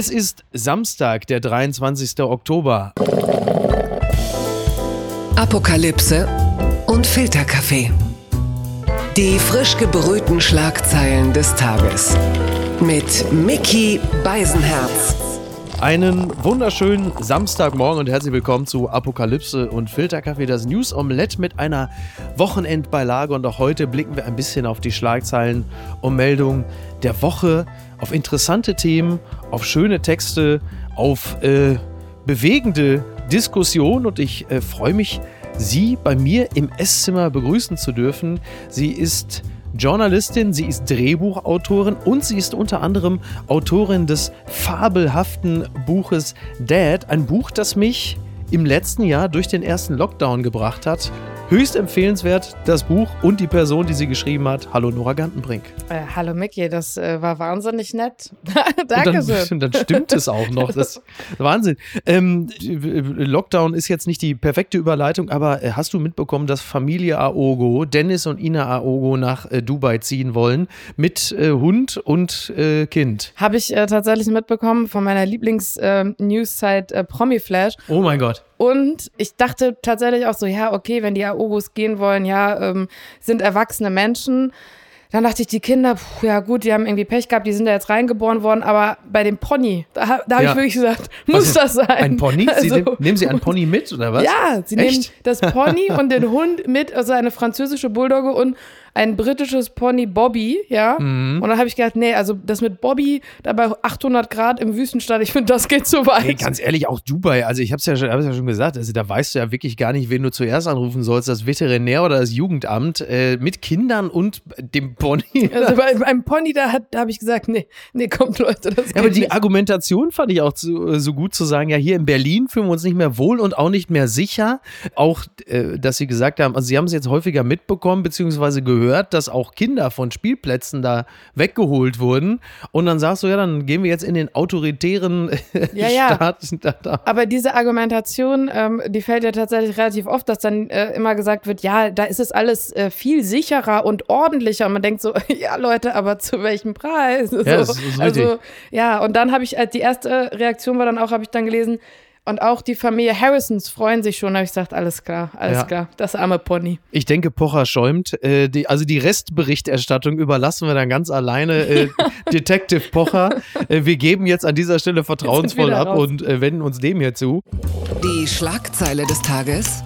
Es ist Samstag, der 23. Oktober. Apokalypse und Filterkaffee. Die frisch gebrühten Schlagzeilen des Tages. Mit Mickey Beisenherz. Einen wunderschönen Samstagmorgen und herzlich willkommen zu Apokalypse und Filterkaffee, das News Omelette mit einer Wochenendbeilage. Und auch heute blicken wir ein bisschen auf die Schlagzeilen und Meldungen der Woche, auf interessante Themen, auf schöne Texte, auf äh, bewegende Diskussionen. Und ich äh, freue mich, Sie bei mir im Esszimmer begrüßen zu dürfen. Sie ist Journalistin, sie ist Drehbuchautorin und sie ist unter anderem Autorin des fabelhaften Buches Dad, ein Buch, das mich im letzten Jahr durch den ersten Lockdown gebracht hat. Höchst empfehlenswert, das Buch und die Person, die sie geschrieben hat. Hallo Nora Gantenbrink. Äh, hallo Micky, das äh, war wahnsinnig nett. Danke schön. Dann, dann stimmt es auch noch. Das Wahnsinn. Ähm, Lockdown ist jetzt nicht die perfekte Überleitung, aber äh, hast du mitbekommen, dass Familie Aogo, Dennis und Ina Aogo nach äh, Dubai ziehen wollen mit äh, Hund und äh, Kind? Habe ich tatsächlich mitbekommen von meiner Lieblings-News-Site Promiflash. Oh mein Gott. Und ich dachte tatsächlich auch so, ja, okay, wenn die Aogos gehen wollen, ja, ähm, sind erwachsene Menschen. Dann dachte ich, die Kinder, puh, ja gut, die haben irgendwie Pech gehabt, die sind da jetzt reingeboren worden, aber bei dem Pony, da, da habe ja. ich wirklich gesagt, muss das sein? Ein Pony? Also, sie nehm, nehmen Sie ein Pony mit oder was? Ja, Sie Echt? nehmen das Pony und den Hund mit, also eine französische Bulldogge und ein britisches Pony Bobby, ja. Mhm. Und dann habe ich gedacht, nee, also das mit Bobby da bei 800 Grad im Wüstenstadt, ich finde, das geht zu weit. Hey, ganz ehrlich, auch Dubai, also ich habe es ja, schon, ja schon gesagt, also da weißt du ja wirklich gar nicht, wen du zuerst anrufen sollst, das Veterinär oder das Jugendamt äh, mit Kindern und dem Pony. Also bei, beim Pony, da, da habe ich gesagt, nee, nee, kommt Leute, das geht ja, Aber die nicht. Argumentation fand ich auch so, so gut zu sagen, ja, hier in Berlin fühlen wir uns nicht mehr wohl und auch nicht mehr sicher. Auch, äh, dass sie gesagt haben, also sie haben es jetzt häufiger mitbekommen, beziehungsweise gehört, gehört, dass auch Kinder von Spielplätzen da weggeholt wurden. Und dann sagst du, ja, dann gehen wir jetzt in den autoritären ja, ja. Staat. Aber diese Argumentation, ähm, die fällt ja tatsächlich relativ oft, dass dann äh, immer gesagt wird, ja, da ist es alles äh, viel sicherer und ordentlicher. Und man denkt so, ja, Leute, aber zu welchem Preis? Ja, so, das ist also, ja, und dann habe ich, als die erste Reaktion war dann auch, habe ich dann gelesen, und auch die Familie Harrisons freuen sich schon. Da habe ich gesagt, alles klar, alles ja. klar. Das arme Pony. Ich denke, Pocher schäumt. Äh, die, also die Restberichterstattung überlassen wir dann ganz alleine äh, Detective Pocher. Äh, wir geben jetzt an dieser Stelle vertrauensvoll ab raus. und äh, wenden uns dem hier zu. Die Schlagzeile des Tages.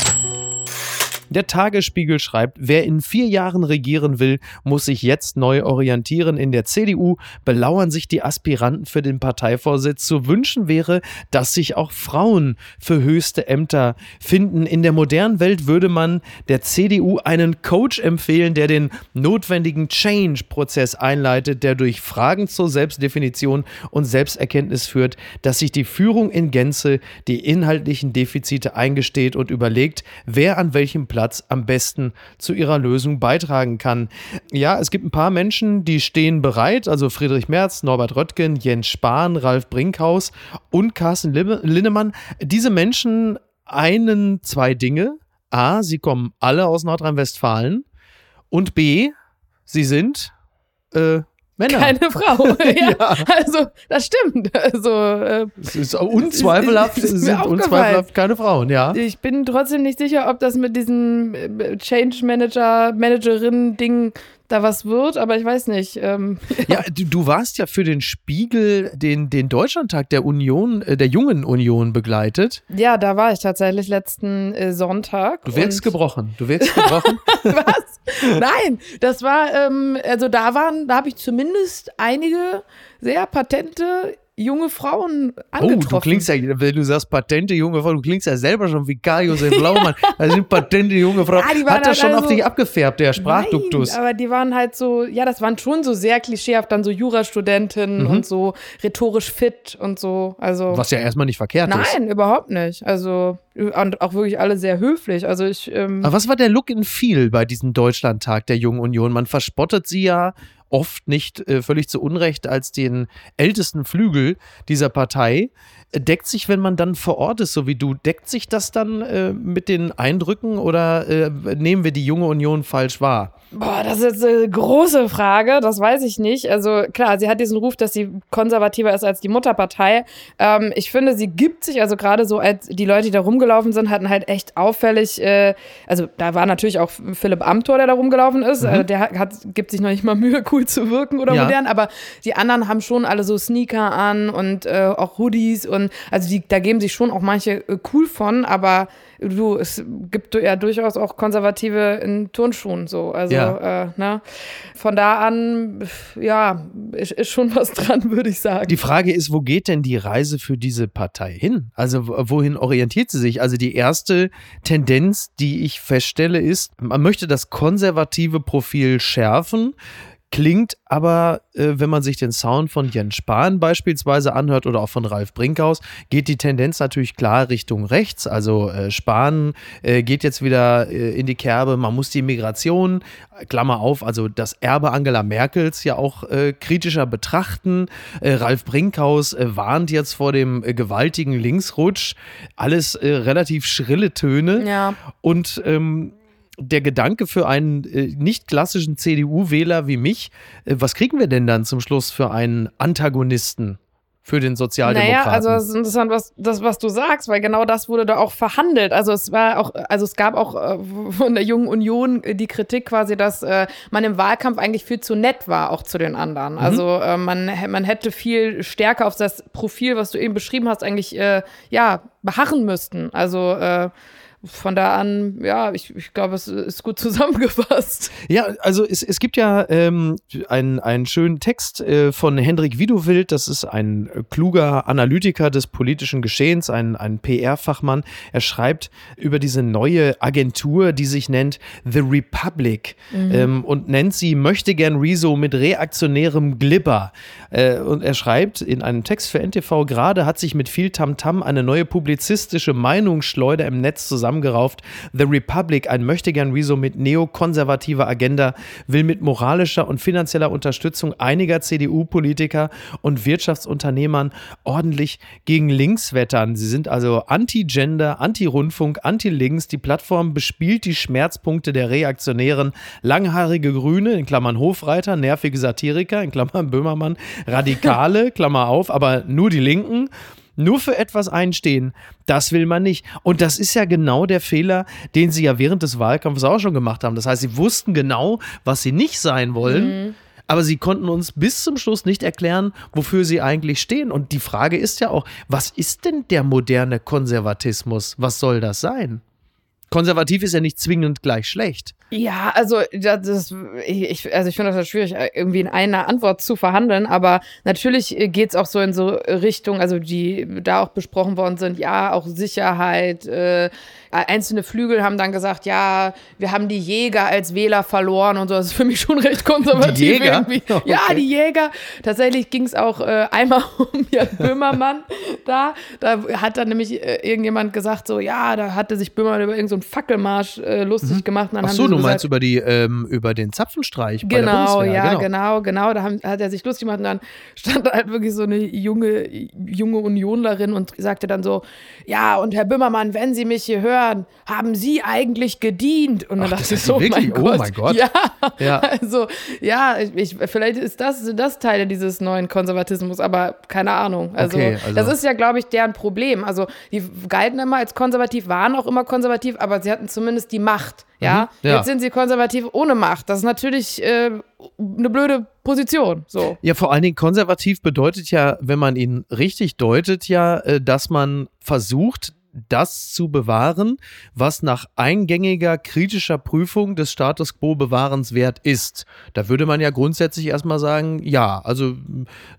Der Tagesspiegel schreibt, wer in vier Jahren regieren will, muss sich jetzt neu orientieren. In der CDU belauern sich die Aspiranten für den Parteivorsitz. Zu wünschen wäre, dass sich auch Frauen für höchste Ämter finden. In der modernen Welt würde man der CDU einen Coach empfehlen, der den notwendigen Change-Prozess einleitet, der durch Fragen zur Selbstdefinition und Selbsterkenntnis führt, dass sich die Führung in Gänze die inhaltlichen Defizite eingesteht und überlegt, wer an welchem Platz Platz am besten zu ihrer Lösung beitragen kann. Ja, es gibt ein paar Menschen, die stehen bereit, also Friedrich Merz, Norbert Röttgen, Jens Spahn, Ralf Brinkhaus und Carsten Linnemann. Diese Menschen einen zwei Dinge. A, sie kommen alle aus Nordrhein-Westfalen und B, sie sind äh, Männer. Keine Frau. ja. ja. Also, das stimmt. Also, äh, es ist unzweifelhaft, es sind unzweifelhaft keine Frauen, ja. Ich bin trotzdem nicht sicher, ob das mit diesem äh, Change Manager, Managerin-Ding da was wird, aber ich weiß nicht. Ähm, ja, du, du, warst ja für den Spiegel den, den Deutschlandtag der Union, äh, der Jungen Union begleitet. Ja, da war ich tatsächlich letzten äh, Sonntag. Du wirkst gebrochen. Du wirkst gebrochen. was? Nein, das war, ähm, also da waren, da habe ich zumindest einige sehr patente junge Frauen angetroffen. Oh, du klingst ja, wenn du sagst patente junge Frau, du klingst ja selber schon wie Karl Josef Laumann. Das sind patente junge Frauen. Ja, Hat das halt schon also, auf dich abgefärbt, der Sprachduktus? Nein, aber die waren halt so, ja, das waren schon so sehr klischeehaft, dann so Jurastudentinnen mhm. und so rhetorisch fit und so. Also, Was ja erstmal nicht verkehrt nein, ist. Nein, überhaupt nicht. Also, und auch wirklich alle sehr höflich. Also ich. Ähm aber was war der Look in viel bei diesem Deutschlandtag der Jungen Union? Man verspottet sie ja oft nicht äh, völlig zu Unrecht als den ältesten Flügel dieser Partei. Deckt sich, wenn man dann vor Ort ist, so wie du, deckt sich das dann äh, mit den Eindrücken oder äh, nehmen wir die junge Union falsch wahr? Boah, das ist eine große Frage, das weiß ich nicht. Also klar, sie hat diesen Ruf, dass sie konservativer ist als die Mutterpartei. Ähm, ich finde, sie gibt sich, also gerade so, als die Leute, die da rumgelaufen sind, hatten halt echt auffällig, äh, also da war natürlich auch Philipp Amthor, der da rumgelaufen ist. Mhm. Äh, der hat, gibt sich noch nicht mal Mühe, cool zu wirken oder ja. modern, aber die anderen haben schon alle so Sneaker an und äh, auch Hoodies und also die, da geben sich schon auch manche äh, cool von, aber du, es gibt ja durchaus auch Konservative in Turnschuhen so. Also, ja. äh, ne? Von da an, ja, ist, ist schon was dran, würde ich sagen. Die Frage ist, wo geht denn die Reise für diese Partei hin? Also, wohin orientiert sie sich? Also, die erste Tendenz, die ich feststelle, ist, man möchte das konservative Profil schärfen. Klingt aber, äh, wenn man sich den Sound von Jens Spahn beispielsweise anhört oder auch von Ralf Brinkhaus, geht die Tendenz natürlich klar Richtung rechts. Also äh, Spahn äh, geht jetzt wieder äh, in die Kerbe, man muss die Migration, Klammer auf, also das Erbe Angela Merkels ja auch äh, kritischer betrachten. Äh, Ralf Brinkhaus warnt jetzt vor dem gewaltigen Linksrutsch. Alles relativ schrille Töne. Ja. Und ähm, der Gedanke für einen äh, nicht klassischen CDU-Wähler wie mich, äh, was kriegen wir denn dann zum Schluss für einen Antagonisten? für den Sozialdemokraten. Naja, also es ist interessant, was, das, was du sagst, weil genau das wurde da auch verhandelt. Also es war auch, also es gab auch äh, von der Jungen Union die Kritik quasi, dass äh, man im Wahlkampf eigentlich viel zu nett war, auch zu den anderen. Mhm. Also äh, man, man hätte viel stärker auf das Profil, was du eben beschrieben hast, eigentlich äh, ja beharren müssten. Also von da an, ja, ich, ich glaube, es ist gut zusammengefasst. Ja, also es, es gibt ja ähm, einen, einen schönen Text äh, von Hendrik Widowild, das ist ein kluger Analytiker des politischen Geschehens, ein, ein PR-Fachmann. Er schreibt über diese neue Agentur, die sich nennt The Republic mhm. ähm, und nennt sie möchte gern Rezo mit reaktionärem Glibber. Äh, und er schreibt in einem Text für NTV, gerade hat sich mit viel Tamtam -Tam eine neue publizistische Meinungsschleuder im Netz zusammen zusammengerauft. The Republic, ein möchtegern Rezo mit neokonservativer Agenda, will mit moralischer und finanzieller Unterstützung einiger CDU-Politiker und Wirtschaftsunternehmern ordentlich gegen links wettern. Sie sind also anti-Gender, anti-Rundfunk, anti-Links. Die Plattform bespielt die Schmerzpunkte der Reaktionären. Langhaarige Grüne, in Klammern Hofreiter, nervige Satiriker, in Klammern Böhmermann, Radikale, Klammer auf, aber nur die Linken nur für etwas einstehen, das will man nicht. Und das ist ja genau der Fehler, den sie ja während des Wahlkampfs auch schon gemacht haben. Das heißt, sie wussten genau, was sie nicht sein wollen. Mhm. Aber sie konnten uns bis zum Schluss nicht erklären, wofür sie eigentlich stehen. Und die Frage ist ja auch, was ist denn der moderne Konservatismus? Was soll das sein? Konservativ ist ja nicht zwingend gleich schlecht. Ja, also das ist, ich, also ich finde das schwierig, irgendwie in einer Antwort zu verhandeln, aber natürlich geht's auch so in so Richtung, also die da auch besprochen worden sind, ja, auch Sicherheit, äh, einzelne Flügel haben dann gesagt, ja, wir haben die Jäger als Wähler verloren und so. Das ist für mich schon recht konservativ die Jäger? irgendwie. Okay. Ja, die Jäger. Tatsächlich ging es auch äh, einmal um Jan Böhmermann da. Da hat dann nämlich äh, irgendjemand gesagt, so, ja, da hatte sich Böhmermann über irgendeinen so Fackelmarsch äh, lustig mhm. gemacht. Ach so, du gesagt, meinst über, die, ähm, über den Zapfenstreich genau, ja, genau, genau, genau. Da haben, hat er sich lustig gemacht und dann stand halt wirklich so eine junge, junge Unionlerin und sagte dann so, ja, und Herr Böhmermann, wenn Sie mich hier hören, hören, haben Sie eigentlich gedient? Und dann Ach, dachte ich so, mein oh mein Gott. Ja, ja. also ja, ich, vielleicht ist das, das Teil dieses neuen Konservatismus, aber keine Ahnung. Also, okay, also. das ist ja, glaube ich, deren Problem. Also die galten immer als konservativ, waren auch immer konservativ, aber sie hatten zumindest die Macht. Ja? Mhm, ja. jetzt sind sie konservativ ohne Macht. Das ist natürlich äh, eine blöde Position. So. Ja, vor allen Dingen konservativ bedeutet ja, wenn man ihn richtig deutet, ja, äh, dass man versucht, das zu bewahren, was nach eingängiger kritischer Prüfung des Status quo bewahrenswert ist. Da würde man ja grundsätzlich erstmal sagen, ja, also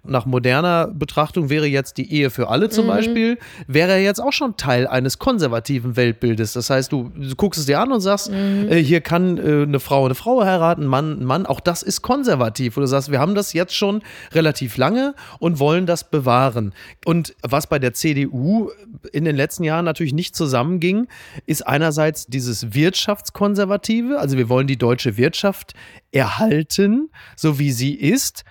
nach moderner Betrachtung wäre jetzt die Ehe für alle zum mhm. Beispiel, wäre jetzt auch schon Teil eines konservativen Weltbildes. Das heißt, du, du guckst es dir an und sagst, mhm. äh, hier kann äh, eine Frau eine Frau heiraten, Mann ein Mann, auch das ist konservativ. Und du sagst, wir haben das jetzt schon relativ lange und wollen das bewahren. Und was bei der CDU in den letzten Jahren Jahren natürlich nicht zusammenging, ist einerseits dieses Wirtschaftskonservative, also wir wollen die deutsche Wirtschaft erhalten, so wie sie ist.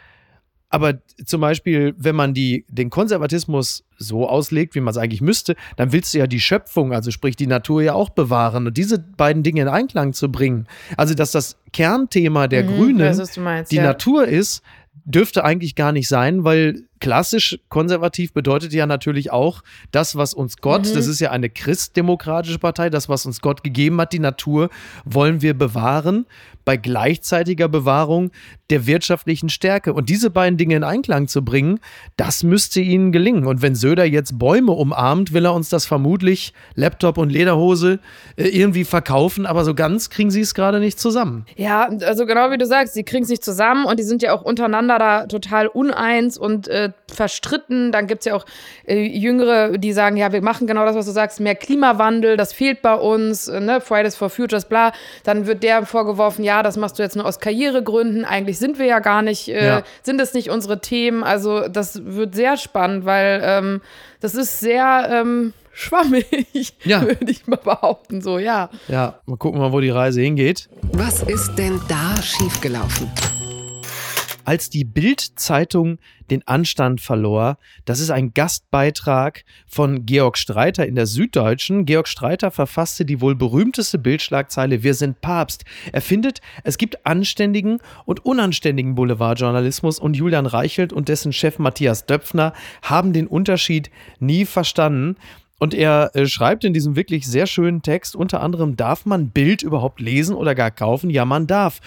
Aber zum Beispiel, wenn man die, den Konservatismus so auslegt, wie man es eigentlich müsste, dann willst du ja die Schöpfung, also sprich die Natur ja auch bewahren und diese beiden Dinge in Einklang zu bringen. Also, dass das Kernthema der Mhm, Grünen weiß, meinst, die ja. Natur ist, dürfte eigentlich gar nicht sein, weil klassisch konservativ bedeutet ja natürlich auch das, was uns Gott, Mhm. das ist ja eine christdemokratische Partei, das, was uns Gott gegeben hat, die Natur, wollen wir bewahren bei gleichzeitiger Bewahrung der wirtschaftlichen Stärke. Und diese beiden Dinge in Einklang zu bringen, das müsste ihnen gelingen. Und wenn Söder jetzt Bäume umarmt, will er uns das vermutlich, Laptop und Lederhose, äh, irgendwie verkaufen, aber so ganz kriegen sie es gerade nicht zusammen. Ja, also genau wie du sagst, sie kriegen es nicht zusammen und die sind ja auch untereinander da total uneins und äh, verstritten. Dann gibt es ja auch äh, Jüngere, die sagen, ja, wir machen genau das, was du sagst, mehr Klimawandel, das fehlt bei uns, äh, ne? Fridays for Futures, bla. Dann wird der vorgeworfen, ja, das machst du jetzt nur aus Karrieregründen. Eigentlich sind wir ja gar nicht, äh, Ja. sind es nicht unsere Themen. Also das wird sehr spannend, weil ähm, das ist sehr ähm, schwammig, Ja. würde ich mal behaupten. So, ja. Ja, mal gucken mal, wo die Reise hingeht. Was ist denn da schiefgelaufen? Als die Bild-Zeitung den Anstand verlor. Das ist ein Gastbeitrag von Georg Streiter in der Süddeutschen. Georg Streiter verfasste die wohl berühmteste Bildschlagzeile Wir sind Papst. Er findet, es gibt anständigen und unanständigen Boulevardjournalismus und Julian Reichelt und dessen Chef Matthias Döpfner haben den Unterschied nie verstanden. Und er äh, schreibt in diesem wirklich sehr schönen Text unter anderem, darf man Bild überhaupt lesen oder gar kaufen? Ja, man darf.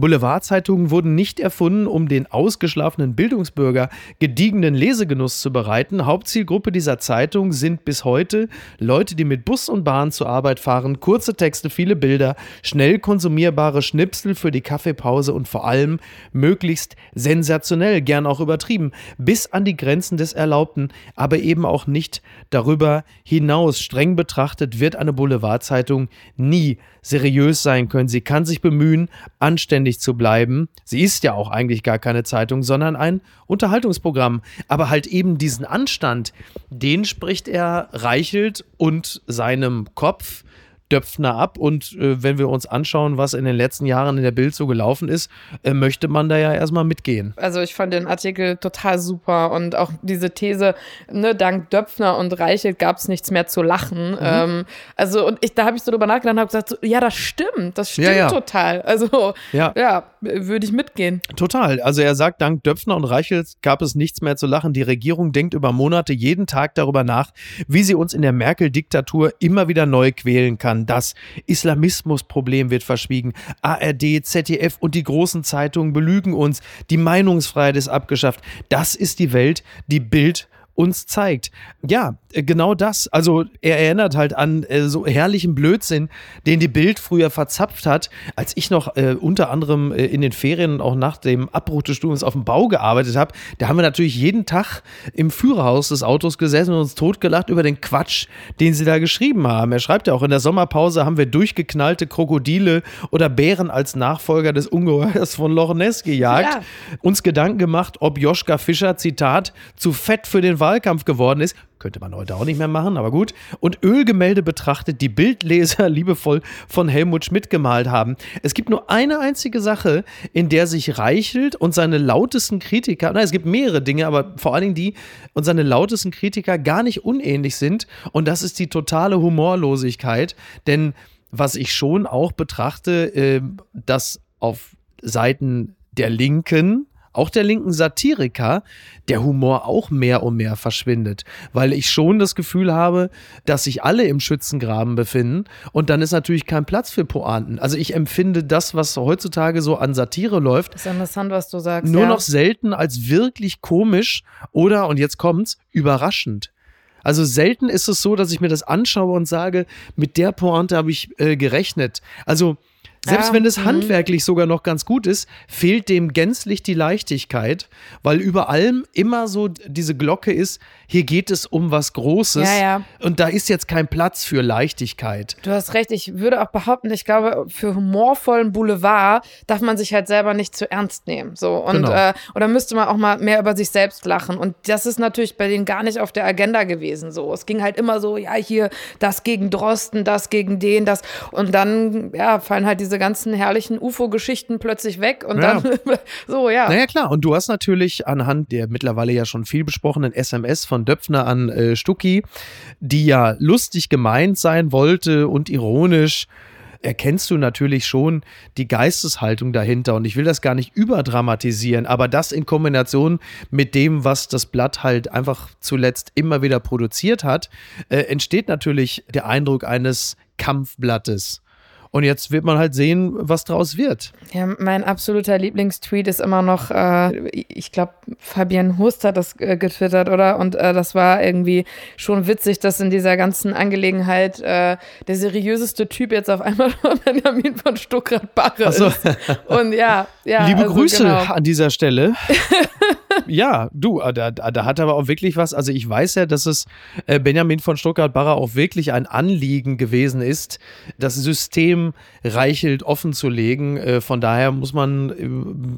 Boulevardzeitungen wurden nicht erfunden, um den ausgeschlafenen Bildungsbürger gediegenen Lesegenuss zu bereiten. Hauptzielgruppe dieser Zeitung sind bis heute Leute, die mit Bus und Bahn zur Arbeit fahren, kurze Texte, viele Bilder, schnell konsumierbare Schnipsel für die Kaffeepause und vor allem möglichst sensationell, gern auch übertrieben, bis an die Grenzen des Erlaubten, aber eben auch nicht darüber hinaus. Streng betrachtet wird eine Boulevardzeitung nie seriös sein können. Sie kann sich bemühen, anständig zu bleiben. Sie ist ja auch eigentlich gar keine Zeitung, sondern ein Unterhaltungsprogramm. Aber halt eben diesen Anstand, den spricht er Reichelt und seinem Kopf Döpfner ab. Und äh, wenn wir uns anschauen, was in den letzten Jahren in der Bild so gelaufen ist, äh, möchte man da ja erstmal mitgehen. Also ich fand den Artikel total super und auch diese These, ne, dank Döpfner und Reichelt gab es nichts mehr zu lachen. Ähm, also und ich, da habe ich so drüber nachgedacht und habe gesagt, so, ja, das stimmt, das stimmt Ja, ja. total. Also Ja. ja, würde ich mitgehen. Total. Also er sagt, dank Döpfner und Reichelt gab es nichts mehr zu lachen. Die Regierung denkt über Monate jeden Tag darüber nach, wie sie uns in der Merkel-Diktatur immer wieder neu quälen kann. Das Islamismusproblem wird verschwiegen. ARD, ZDF und die großen Zeitungen belügen uns. Die Meinungsfreiheit ist abgeschafft. Das ist die Welt, die Bild uns zeigt. Ja, genau das. Also er erinnert halt an äh, so herrlichen Blödsinn, den die Bild früher verzapft hat, als ich noch äh, unter anderem äh, in den Ferien und auch nach dem Abbruch des Studiums auf dem Bau gearbeitet habe. Da haben wir natürlich jeden Tag im Führerhaus des Autos gesessen und uns totgelacht über den Quatsch, den sie da geschrieben haben. Er schreibt ja auch, in der Sommerpause haben wir durchgeknallte Krokodile oder Bären als Nachfolger des Ungeheuers von Loch Ness gejagt Ja. uns Gedanken gemacht, ob Joschka Fischer, Zitat, zu fett für den Wahlkampf geworden ist. Könnte man heute auch nicht mehr machen, aber gut. Und Ölgemälde betrachtet, die Bildleser liebevoll von Helmut Schmidt gemalt haben. Es gibt nur eine einzige Sache, in der sich Reichelt und seine lautesten Kritiker, nein, es gibt mehrere Dinge, aber vor allen Dingen die und seine lautesten Kritiker gar nicht unähnlich sind. Und das ist die totale Humorlosigkeit. Denn was ich schon auch betrachte, äh, dass auf Seiten der Linken, auch der linken Satiriker, der Humor auch mehr und mehr verschwindet. Weil ich schon das Gefühl habe, dass sich alle im Schützengraben befinden und dann ist natürlich kein Platz für Pointen. Also ich empfinde das, was heutzutage so an Satire läuft, Das ist interessant, was du sagst. nur ja. noch selten als wirklich komisch oder, und jetzt kommt's, überraschend. Also selten ist es so, dass ich mir das anschaue und sage, mit der Pointe habe ich äh, gerechnet. Also Selbst Ja, wenn es mhm. handwerklich sogar noch ganz gut ist, fehlt dem gänzlich die Leichtigkeit, weil über allem immer so diese Glocke ist, hier geht es um was Großes Ja, ja. und da ist jetzt kein Platz für Leichtigkeit. Du hast recht, ich würde auch behaupten, ich glaube, für humorvollen Boulevard darf man sich halt selber nicht zu ernst nehmen. So. Und Genau. äh, oder müsste man auch mal mehr über sich selbst lachen. Und das ist natürlich bei denen gar nicht auf der Agenda gewesen. So. Es ging halt immer so, ja, hier das gegen Drosten, das gegen den, das. Und dann, ja, fallen halt diese ganzen herrlichen UFO-Geschichten plötzlich weg. Und Ja. dann, so, ja. Naja, klar. Und du hast natürlich anhand der mittlerweile ja schon viel besprochenen SMS von Döpfner an äh, Stucki, die ja lustig gemeint sein wollte und ironisch, erkennst du natürlich schon die Geisteshaltung dahinter. Und ich will das gar nicht überdramatisieren, aber das in Kombination mit dem, was das Blatt halt einfach zuletzt immer wieder produziert hat, äh, entsteht natürlich der Eindruck eines Kampfblattes. Und jetzt wird man halt sehen, was draus wird. Ja, mein absoluter Lieblingstweet ist immer noch, äh, ich glaube, Fabian Hust hat das äh, getwittert, oder? Und äh, das war irgendwie schon witzig, dass in dieser ganzen Angelegenheit äh, der seriöseste Typ jetzt auf einmal Benjamin von Stuckrad-Barre so. ist. Und ja, ja. Liebe also Grüße Genau. an dieser Stelle. ja, du, äh, da, da hat aber auch wirklich was. Also ich weiß ja, dass es Benjamin von Stuttgart-Barre auch wirklich ein Anliegen gewesen ist, das System Reichelt offen zu legen. Äh, von daher muss man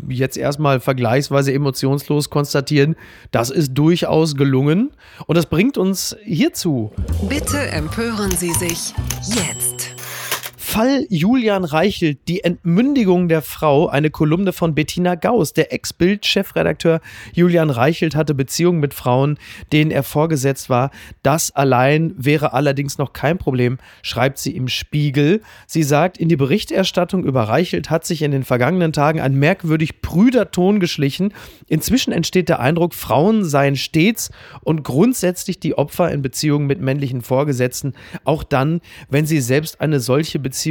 äh, jetzt erstmal vergleichsweise emotionslos konstatieren, das ist durchaus gelungen. Und das bringt uns hierzu. Bitte empören Sie sich jetzt. Fall Julian Reichelt, die Entmündigung der Frau, eine Kolumne von Bettina Gauss. Der Ex-Bild-Chefredakteur Julian Reichelt hatte Beziehungen mit Frauen, denen er vorgesetzt war. Das allein wäre allerdings noch kein Problem, schreibt sie im Spiegel. Sie sagt, in die Berichterstattung über Reichelt hat sich in den vergangenen Tagen ein merkwürdig prüder Ton geschlichen. Inzwischen entsteht der Eindruck, Frauen seien stets und grundsätzlich die Opfer in Beziehungen mit männlichen Vorgesetzten, auch dann, wenn sie selbst eine solche Beziehung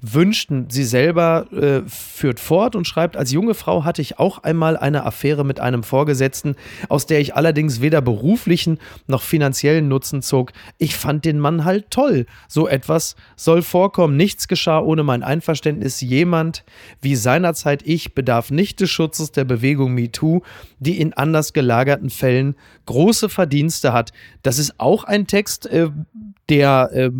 wünschten. Sie selber äh, führt fort und schreibt, als junge Frau hatte ich auch einmal eine Affäre mit einem Vorgesetzten, aus der ich allerdings weder beruflichen noch finanziellen Nutzen zog. Ich fand den Mann halt toll. So etwas soll vorkommen. Nichts geschah ohne mein Einverständnis. Jemand wie seinerzeit ich bedarf nicht des Schutzes der Bewegung MeToo, die in anders gelagerten Fällen große Verdienste hat. Das ist auch ein Text, äh, der, äh,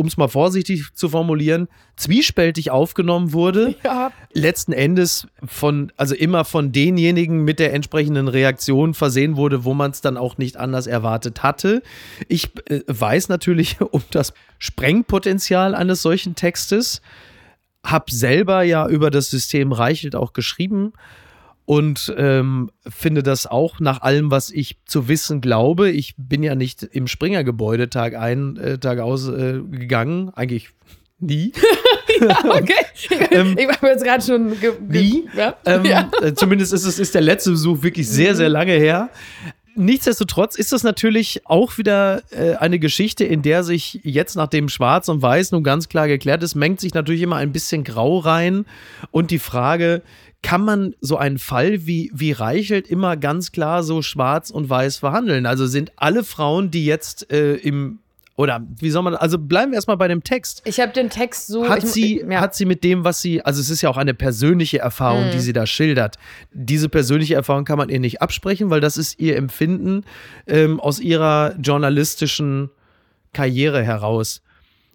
um es mal vorsichtig zu formulieren, zwiespältig aufgenommen wurde. Ja, Letzten Endes von, also immer von denjenigen mit der entsprechenden Reaktion versehen wurde, wo man es dann auch nicht anders erwartet hatte. Ich äh, weiß natürlich um das Sprengpotenzial eines solchen Textes, habe selber ja über das System Reichelt auch geschrieben und ähm, finde das auch nach allem, was ich zu wissen glaube. Ich bin ja nicht im Springer-Gebäude Tag ein, äh, Tag aus äh, gegangen, eigentlich nie. okay. Ähm, ich habe jetzt gerade schon. Nie. Ja. Ähm, ja. äh, Zumindest ist es ist der letzte Besuch wirklich sehr, sehr lange her. Nichtsdestotrotz ist das natürlich auch wieder äh, eine Geschichte, in der sich jetzt, nachdem Schwarz und Weiß nun ganz klar geklärt ist, mengt sich natürlich immer ein bisschen Grau rein. Und die Frage, kann man so einen Fall wie, wie Reichelt immer ganz klar so schwarz und weiß verhandeln? Also sind alle Frauen, die jetzt äh, im oder wie soll man, also bleiben wir erstmal bei dem Text. Ich habe den Text so. Hat ich, sie, ja. hat sie mit dem, was sie, also es ist ja auch eine persönliche Erfahrung, Mhm. die sie da schildert. Diese persönliche Erfahrung kann man ihr nicht absprechen, weil das ist ihr Empfinden ähm, aus ihrer journalistischen Karriere heraus.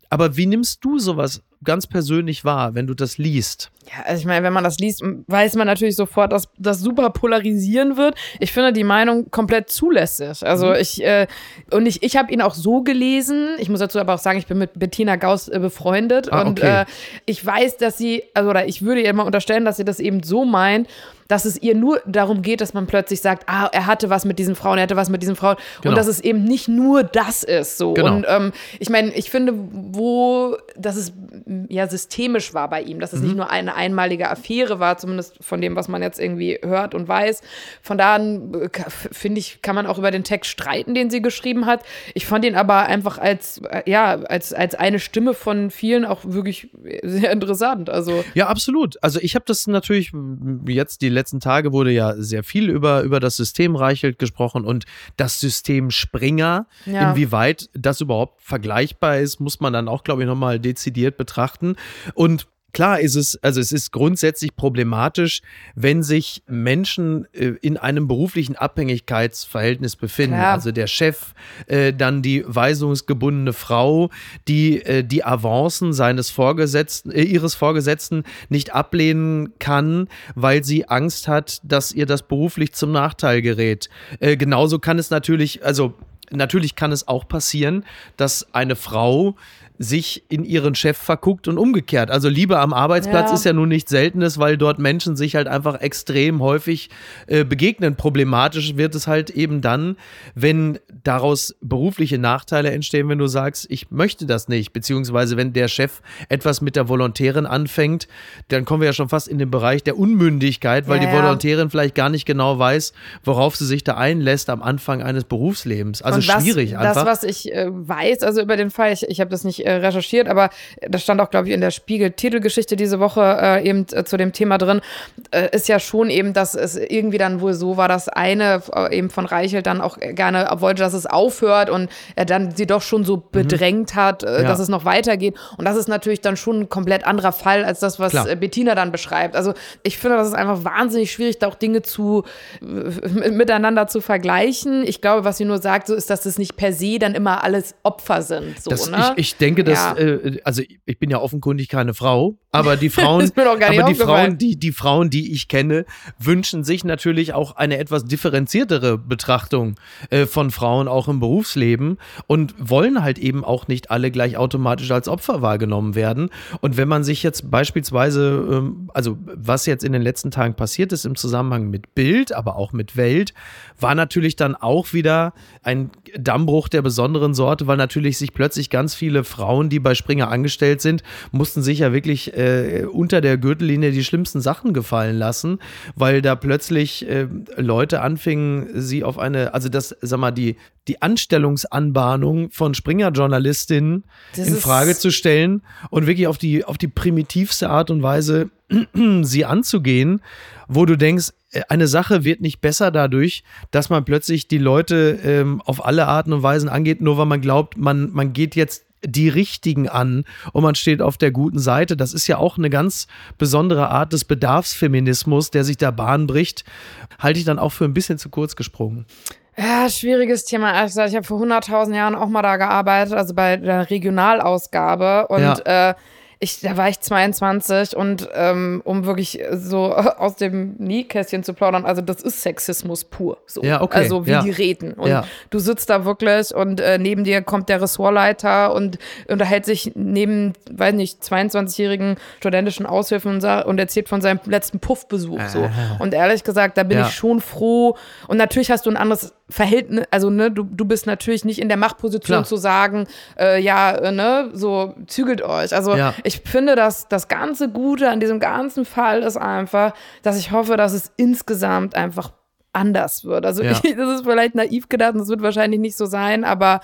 Aber wie nimmst du sowas ganz persönlich wahr, wenn du das liest? Ja, also ich meine, wenn man das liest, weiß man natürlich sofort, dass das super polarisieren wird. Ich finde die Meinung komplett zulässig. Also Mhm. ich äh, und ich, ich habe ihn auch so gelesen. Ich muss dazu aber auch sagen, ich bin mit Bettina Gauss äh, befreundet Ah, und okay. äh, ich weiß, dass sie, also oder ich würde ihr mal unterstellen, dass sie das eben so meint, dass es ihr nur darum geht, dass man plötzlich sagt, ah, er hatte was mit diesen Frauen, er hatte was mit diesen Frauen Genau. und dass es eben nicht nur das ist so. Genau. Und ähm, ich meine, ich finde, wo, dass es m, ja systemisch war bei ihm, dass es Mhm. nicht nur eine einmalige Affäre war, zumindest von dem, was man jetzt irgendwie hört und weiß. Von da an, äh, finde ich, kann man auch über den Text streiten, den sie geschrieben hat. Ich fand ihn aber einfach als, äh, ja, als, als eine Stimme von vielen auch wirklich sehr interessant. Also, Ja, absolut. Also ich habe das natürlich, jetzt die letzten Tage wurde ja sehr viel über, über das System Reichelt gesprochen und das System Springer. Ja. Inwieweit das überhaupt vergleichbar ist, muss man dann auch, glaube ich, nochmal dezidiert betrachten. Und klar ist es, also es ist grundsätzlich problematisch, wenn sich Menschen äh, in einem beruflichen Abhängigkeitsverhältnis befinden. Klar. Also der Chef, äh, dann die weisungsgebundene Frau, die äh, die Avancen seines Vorgesetzten, äh, ihres Vorgesetzten nicht ablehnen kann, weil sie Angst hat, dass ihr das beruflich zum Nachteil gerät. Äh, genauso kann es natürlich, also natürlich kann es auch passieren, dass eine Frau sich in ihren Chef verguckt und umgekehrt. Also Liebe am Arbeitsplatz Ja. ist ja nun nichts Seltenes, weil dort Menschen sich halt einfach extrem häufig äh, begegnen. Problematisch wird es halt eben dann, wenn daraus berufliche Nachteile entstehen, wenn du sagst, ich möchte das nicht, beziehungsweise wenn der Chef etwas mit der Volontärin anfängt, dann kommen wir ja schon fast in den Bereich der Unmündigkeit, weil Ja, die ja. Volontärin vielleicht gar nicht genau weiß, worauf sie sich da einlässt am Anfang eines Berufslebens. Also Und was, schwierig einfach. Das, was ich äh, weiß, also über den Fall, ich, ich habe das nicht äh, recherchiert, aber das stand auch, glaube ich, in der Spiegel-Titelgeschichte diese Woche äh, eben äh, zu dem Thema drin, äh, ist ja schon eben, dass es irgendwie dann wohl so war, dass eine äh, eben von Reichelt dann auch gerne wollte, dass es aufhört und er dann sie doch schon so bedrängt hat, äh, Mhm. Ja. dass es noch weitergeht. Und das ist natürlich dann schon ein komplett anderer Fall als das, was Klar. Bettina dann beschreibt. Also ich finde, das ist einfach wahnsinnig schwierig, da auch Dinge zu miteinander zu vergleichen. Ich glaube, was sie nur sagt, so ist, dass es nicht per se dann immer alles Opfer sind. So, Das, ne? ich, ich denke, dass, Ja. äh, also ich bin ja offenkundig keine Frau, aber die Frauen, aber die. Frauen, die, die Frauen, die ich kenne, wünschen sich natürlich auch eine etwas differenziertere Betrachtung äh, von Frauen auch im Berufsleben und wollen halt eben auch nicht alle gleich automatisch als Opfer wahrgenommen werden. Und wenn man sich jetzt beispielsweise, ähm, also was jetzt in den letzten Tagen passiert ist im Zusammenhang mit Bild, aber auch mit Welt, war natürlich dann auch wieder ein Dammbruch der besonderen Sorte, weil natürlich sich plötzlich ganz viele Frauen, die bei Springer angestellt sind, mussten sich ja wirklich äh, unter der Gürtellinie die schlimmsten Sachen gefallen lassen, weil da plötzlich äh, Leute anfingen, sie auf eine, also das, sag mal, die, die Anstellungsanbahnung von Springer-Journalistinnen in Frage zu stellen und wirklich auf die, auf die primitivste Art und Weise sie anzugehen, wo du denkst, äh, eine Sache wird nicht besser dadurch, dass man plötzlich die Leute ähm, auf alle Arten und Weisen angeht, nur weil man glaubt, man, man geht jetzt die Richtigen an und man steht auf der guten Seite. Das ist ja auch eine ganz besondere Art des Bedarfsfeminismus, der sich da Bahn bricht. Halte ich dann auch für ein bisschen zu kurz gesprungen. Ja, schwieriges Thema. Gesagt, ich habe vor 100.000 Jahren auch mal da gearbeitet, also bei der Regionalausgabe. Und Ja. äh, ich, da war ich 22 und ähm, um wirklich so aus dem Nähkästchen zu plaudern, also das ist Sexismus pur. So. Ja, okay, Also wie ja. die reden. Und Ja. du sitzt da wirklich und äh, neben dir kommt der Ressortleiter und unterhält sich neben, weiß nicht, 22-jährigen studentischen Aushilfen und, und erzählt von seinem letzten Puffbesuch. So. Und ehrlich gesagt, da bin ich schon froh. Und natürlich hast du ein anderes Verhältnis, also ne, du, du bist natürlich nicht in der Machtposition Klar. zu sagen, äh, ja, äh, ne, so zügelt euch. Also Ja. ich finde, dass das ganze Gute an diesem ganzen Fall ist einfach, dass ich hoffe, dass es insgesamt einfach anders wird. Also Ja. ich, das ist vielleicht naiv gedacht und das wird wahrscheinlich nicht so sein, aber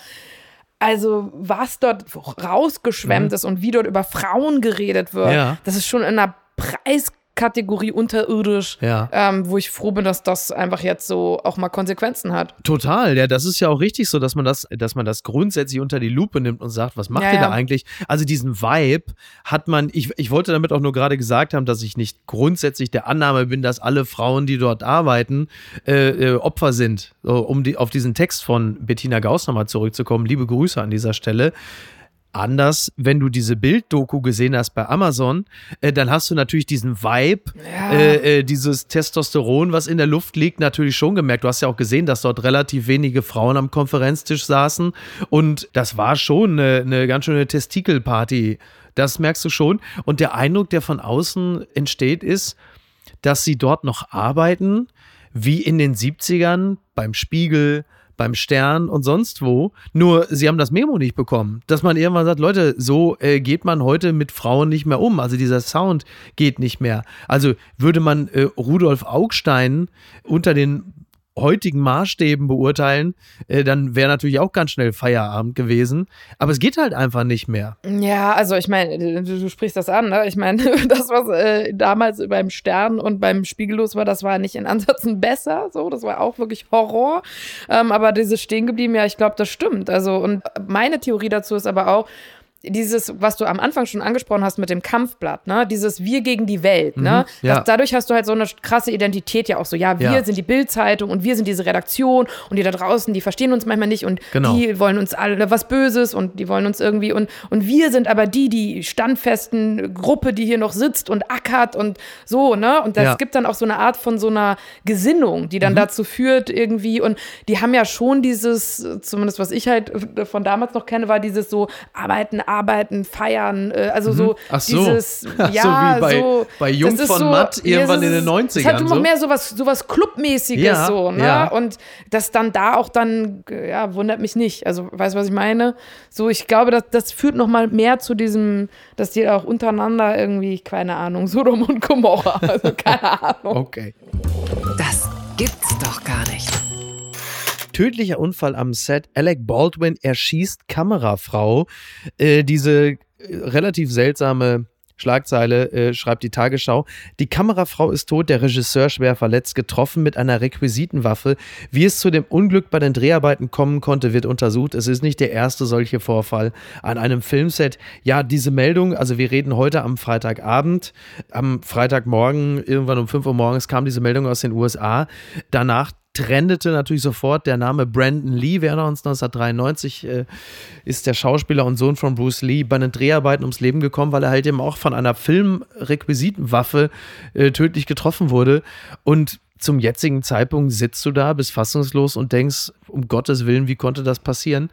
also was dort rausgeschwemmt ist und wie dort über Frauen geredet wird, Mhm. Ja. das ist schon in einer Preiskategorie unterirdisch, Ja. ähm, wo ich froh bin, dass das einfach jetzt so auch mal Konsequenzen hat. Total, ja, das ist ja auch richtig so, dass man das, dass man das grundsätzlich unter die Lupe nimmt und sagt, was macht Ja, ihr da ja. eigentlich? Also diesen Vibe hat man, ich, ich wollte damit auch nur gerade gesagt haben, dass ich nicht grundsätzlich der Annahme bin, dass alle Frauen, die dort arbeiten, äh, äh, Opfer sind. So, um die, auf diesen Text von Bettina Gauss nochmal zurückzukommen, liebe Grüße an dieser Stelle. Anders, wenn du diese Bilddoku gesehen hast bei Amazon, äh, dann hast du natürlich diesen Vibe, Ja. äh, äh, dieses Testosteron, was in der Luft liegt, natürlich schon gemerkt. Du hast ja auch gesehen, dass dort relativ wenige Frauen am Konferenztisch saßen und das war schon eine, eine ganz schöne Testikelparty. Das merkst du schon. Und der Eindruck, der von außen entsteht, ist, dass sie dort noch arbeiten, wie in den 70ern beim Spiegel, beim Stern und sonst wo. Nur sie haben das Memo nicht bekommen. Dass man irgendwann sagt, Leute, so äh, geht man heute mit Frauen nicht mehr um. Also dieser Sound geht nicht mehr. Also würde man äh, Rudolf Augstein unter den heutigen Maßstäben beurteilen, äh, dann wäre natürlich auch ganz schnell Feierabend gewesen. Aber es geht halt einfach nicht mehr. Ja, also ich meine, du, du sprichst das an, ne? Ich meine, das, was äh, damals beim Stern und beim Spiegel los war, das war nicht in Ansätzen besser, so, das war auch wirklich Horror. Ähm, aber dieses stehen geblieben, ja, ich glaube, das stimmt. Also, und meine Theorie dazu ist aber auch, dieses, was du am Anfang schon angesprochen hast mit dem Kampfblatt, ne, dieses Wir gegen die Welt, ne, Mhm, ja. das, dadurch hast du halt so eine krasse Identität ja auch so, ja, wir Ja. sind die Bildzeitung und wir sind diese Redaktion und die da draußen, die verstehen uns manchmal nicht und Genau. die wollen uns alle was Böses und die wollen uns irgendwie und, und wir sind aber die, die standfesten Gruppe, die hier noch sitzt und ackert und so, ne, und das Ja. Mhm. gibt dann auch so eine Art von so einer Gesinnung, die dann dazu führt irgendwie und die haben ja schon dieses, zumindest was ich halt von damals noch kenne, war dieses so arbeiten, arbeiten, feiern, äh, also so Mhm. Ach so. dieses, Ach so, ja, wie bei- so, bei Jung von Matt ja, irgendwann in den ist- 90ern Es hat noch so. mehr sowas, sowas Clubmäßiges Ja, so, ne? ja. Und das dann da auch dann, ja, wundert mich nicht. Also, weißt du, was ich meine? So, ich glaube, das, das führt noch mal mehr zu diesem, dass die auch untereinander irgendwie, keine Ahnung, Sodom und Gomorra, also keine Ahnung. Okay. Das gibt's doch gar nicht. Tödlicher Unfall am Set. Alec Baldwin erschießt Kamerafrau. Äh, diese äh, relativ seltsame Schlagzeile äh, schreibt die Tagesschau. Die Kamerafrau ist tot, der Regisseur schwer verletzt, getroffen mit einer Requisitenwaffe. Wie es zu dem Unglück bei den Dreharbeiten kommen konnte, wird untersucht. Es ist nicht der erste solche Vorfall an einem Filmset. Ja, diese Meldung, also wir reden heute am Freitagabend, am Freitagmorgen, irgendwann um 5 Uhr morgens kam diese Meldung aus den USA. Danach trendete natürlich sofort der Name Brandon Lee. Erinnern uns, 1993 äh, ist der Schauspieler und Sohn von Bruce Lee bei den Dreharbeiten ums Leben gekommen, weil er halt eben auch von einer Filmrequisitenwaffe äh, tödlich getroffen wurde. Und zum jetzigen Zeitpunkt sitzt du da, bist fassungslos und denkst, um Gottes Willen, wie konnte das passieren?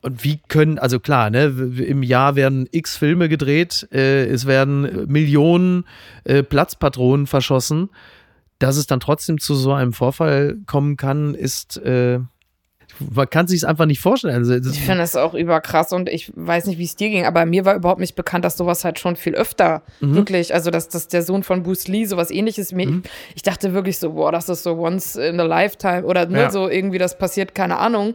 Und wie können, also klar, ne, im Jahr werden x Filme gedreht, äh, es werden Millionen äh, Platzpatronen verschossen. Dass es dann trotzdem zu so einem Vorfall kommen kann, ist, äh, man kann sich es einfach nicht vorstellen. Also, Ich finde das auch überkrass und ich weiß nicht, wie es dir ging, aber mir war überhaupt nicht bekannt, dass sowas halt schon viel öfter Mhm. wirklich, also dass, dass der Sohn von Bruce Lee sowas ähnliches mir, ich, ich dachte wirklich so, boah, das ist so once in a lifetime oder ne, Ja. so irgendwie das passiert, keine Ahnung.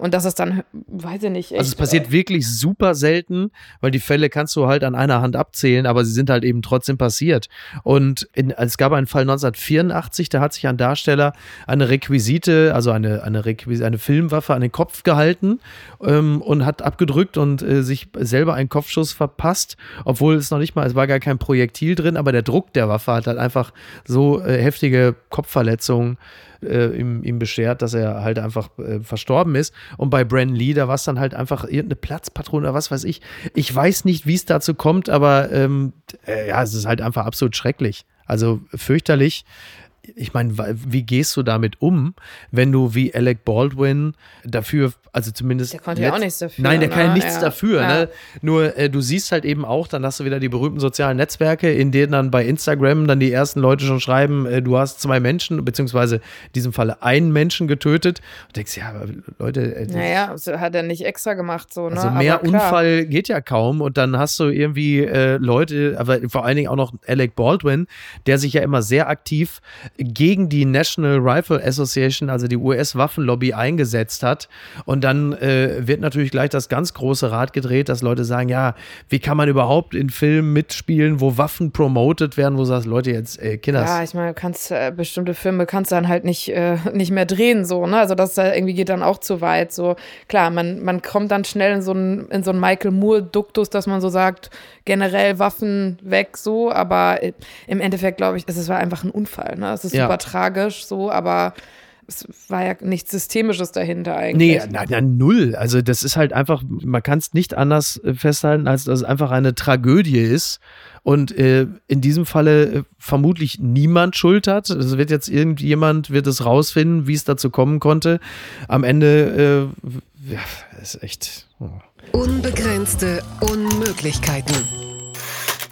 Und das ist dann, weiß ich nicht, echt, Also es passiert wirklich super selten, weil die Fälle kannst du halt an einer Hand abzählen, aber sie sind halt eben trotzdem passiert. Und in, es gab einen Fall 1984, da hat sich ein Darsteller eine Requisite, also eine, eine, Requisite, eine Filmwaffe an den Kopf gehalten ähm, und hat abgedrückt und äh, sich selber einen Kopfschuss verpasst, obwohl es noch nicht mal, es war gar kein Projektil drin, aber der Druck der Waffe hat halt einfach so äh, heftige Kopfverletzungen äh, ihm, ihm beschert, dass er halt einfach äh, verstorben ist. Und bei Brandon Lee, da war es dann halt einfach irgendeine Platzpatrone oder was weiß ich. Ich weiß nicht, wie es dazu kommt, aber ähm, äh, ja, es ist halt einfach absolut schrecklich. Also fürchterlich. Ich meine, wie gehst du damit um, wenn du wie Alec Baldwin dafür, also zumindest. Der konnte ja auch nichts dafür, Nein, der kann ja ne? nichts Ja. dafür. Ja. Ne? Nur äh, du siehst halt eben auch, dann hast du wieder die berühmten sozialen Netzwerke, in denen dann bei Instagram dann die ersten Leute schon schreiben, äh, du hast zwei Menschen, beziehungsweise in diesem Falle einen Menschen getötet. Und denkst, ja, aber Leute, äh, Naja, das hat er nicht extra gemacht, so, ne? also mehr. Unfall geht ja kaum und dann hast du irgendwie äh, Leute, aber vor allen Dingen auch noch Alec Baldwin, der sich ja immer sehr aktiv gegen die National Rifle Association, also die US-Waffenlobby, eingesetzt hat. Und dann äh, wird natürlich gleich das ganz große Rad gedreht, dass Leute sagen, ja, wie kann man überhaupt in Filmen mitspielen, wo Waffen promoted werden, wo du sagst, Leute, jetzt, äh, Kinders. Ja, ich meine, du kannst äh, bestimmte Filme kannst dann halt nicht, äh, nicht mehr drehen, so, ne? Also das äh, irgendwie geht dann auch zu weit. So, klar, man, man kommt dann schnell in so einen, in so Michael Moore-Duktus, dass man so sagt, generell Waffen weg, so, aber äh, im Endeffekt, glaube ich, es war einfach ein Unfall, ne? Es ist Ja. super tragisch, so, aber es war ja nichts Systemisches dahinter eigentlich. Nee, nein, nein, null. Also das ist halt einfach, man kann es nicht anders äh, festhalten, als dass es einfach eine Tragödie ist. Und äh, in diesem Falle äh, vermutlich niemand Schuld hat. Es wird jetzt irgendjemand, wird es rausfinden, wie es dazu kommen konnte. Am Ende, äh, ja, ist echt. oh. Unbegrenzte Unmöglichkeiten.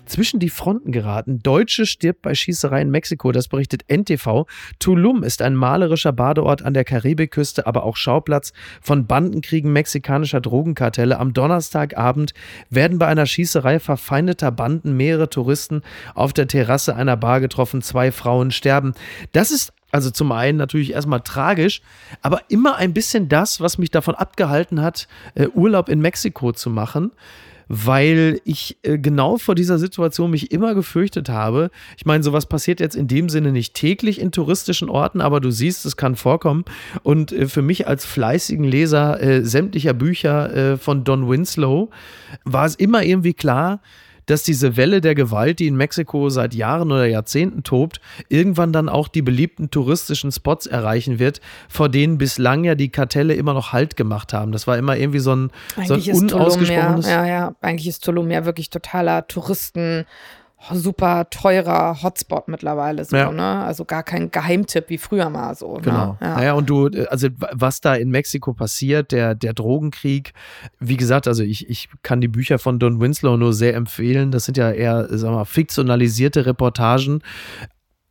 Zwischen die Fronten geraten. Deutsche stirbt bei Schießerei in Mexiko, das berichtet NTV. Tulum ist ein malerischer Badeort an der Karibikküste, aber auch Schauplatz von Bandenkriegen mexikanischer Drogenkartelle. Am Donnerstagabend werden bei einer Schießerei verfeindeter Banden mehrere Touristen auf der Terrasse einer Bar getroffen. Zwei Frauen sterben. Das ist also zum einen natürlich erstmal tragisch, aber immer ein bisschen das, was mich davon abgehalten hat, äh, Urlaub in Mexiko zu machen weil ich äh, genau vor dieser Situation mich immer gefürchtet habe. Ich meine, sowas passiert jetzt in dem Sinne nicht täglich in touristischen Orten, aber du siehst, es kann vorkommen. Und äh, für mich als fleißigen Leser äh, sämtlicher Bücher äh, von Don Winslow war es immer irgendwie klar, dass diese Welle der Gewalt, die in Mexiko seit Jahren oder Jahrzehnten tobt, irgendwann dann auch die beliebten touristischen Spots erreichen wird, vor denen bislang ja die Kartelle immer noch Halt gemacht haben. Das war immer irgendwie so ein, so ein unausgesprochenes. ja, ja, eigentlich ist Tulum ja wirklich totaler Touristen super teurer Hotspot mittlerweile so, ja. ne? Also gar kein Geheimtipp wie früher mal so. Ne? Genau. Ne? Ja. Naja, und du, also was da in Mexiko passiert, der, der Drogenkrieg, wie gesagt, also ich, ich kann die Bücher von Don Winslow nur sehr empfehlen. Das sind ja eher, sagen wir mal, fiktionalisierte Reportagen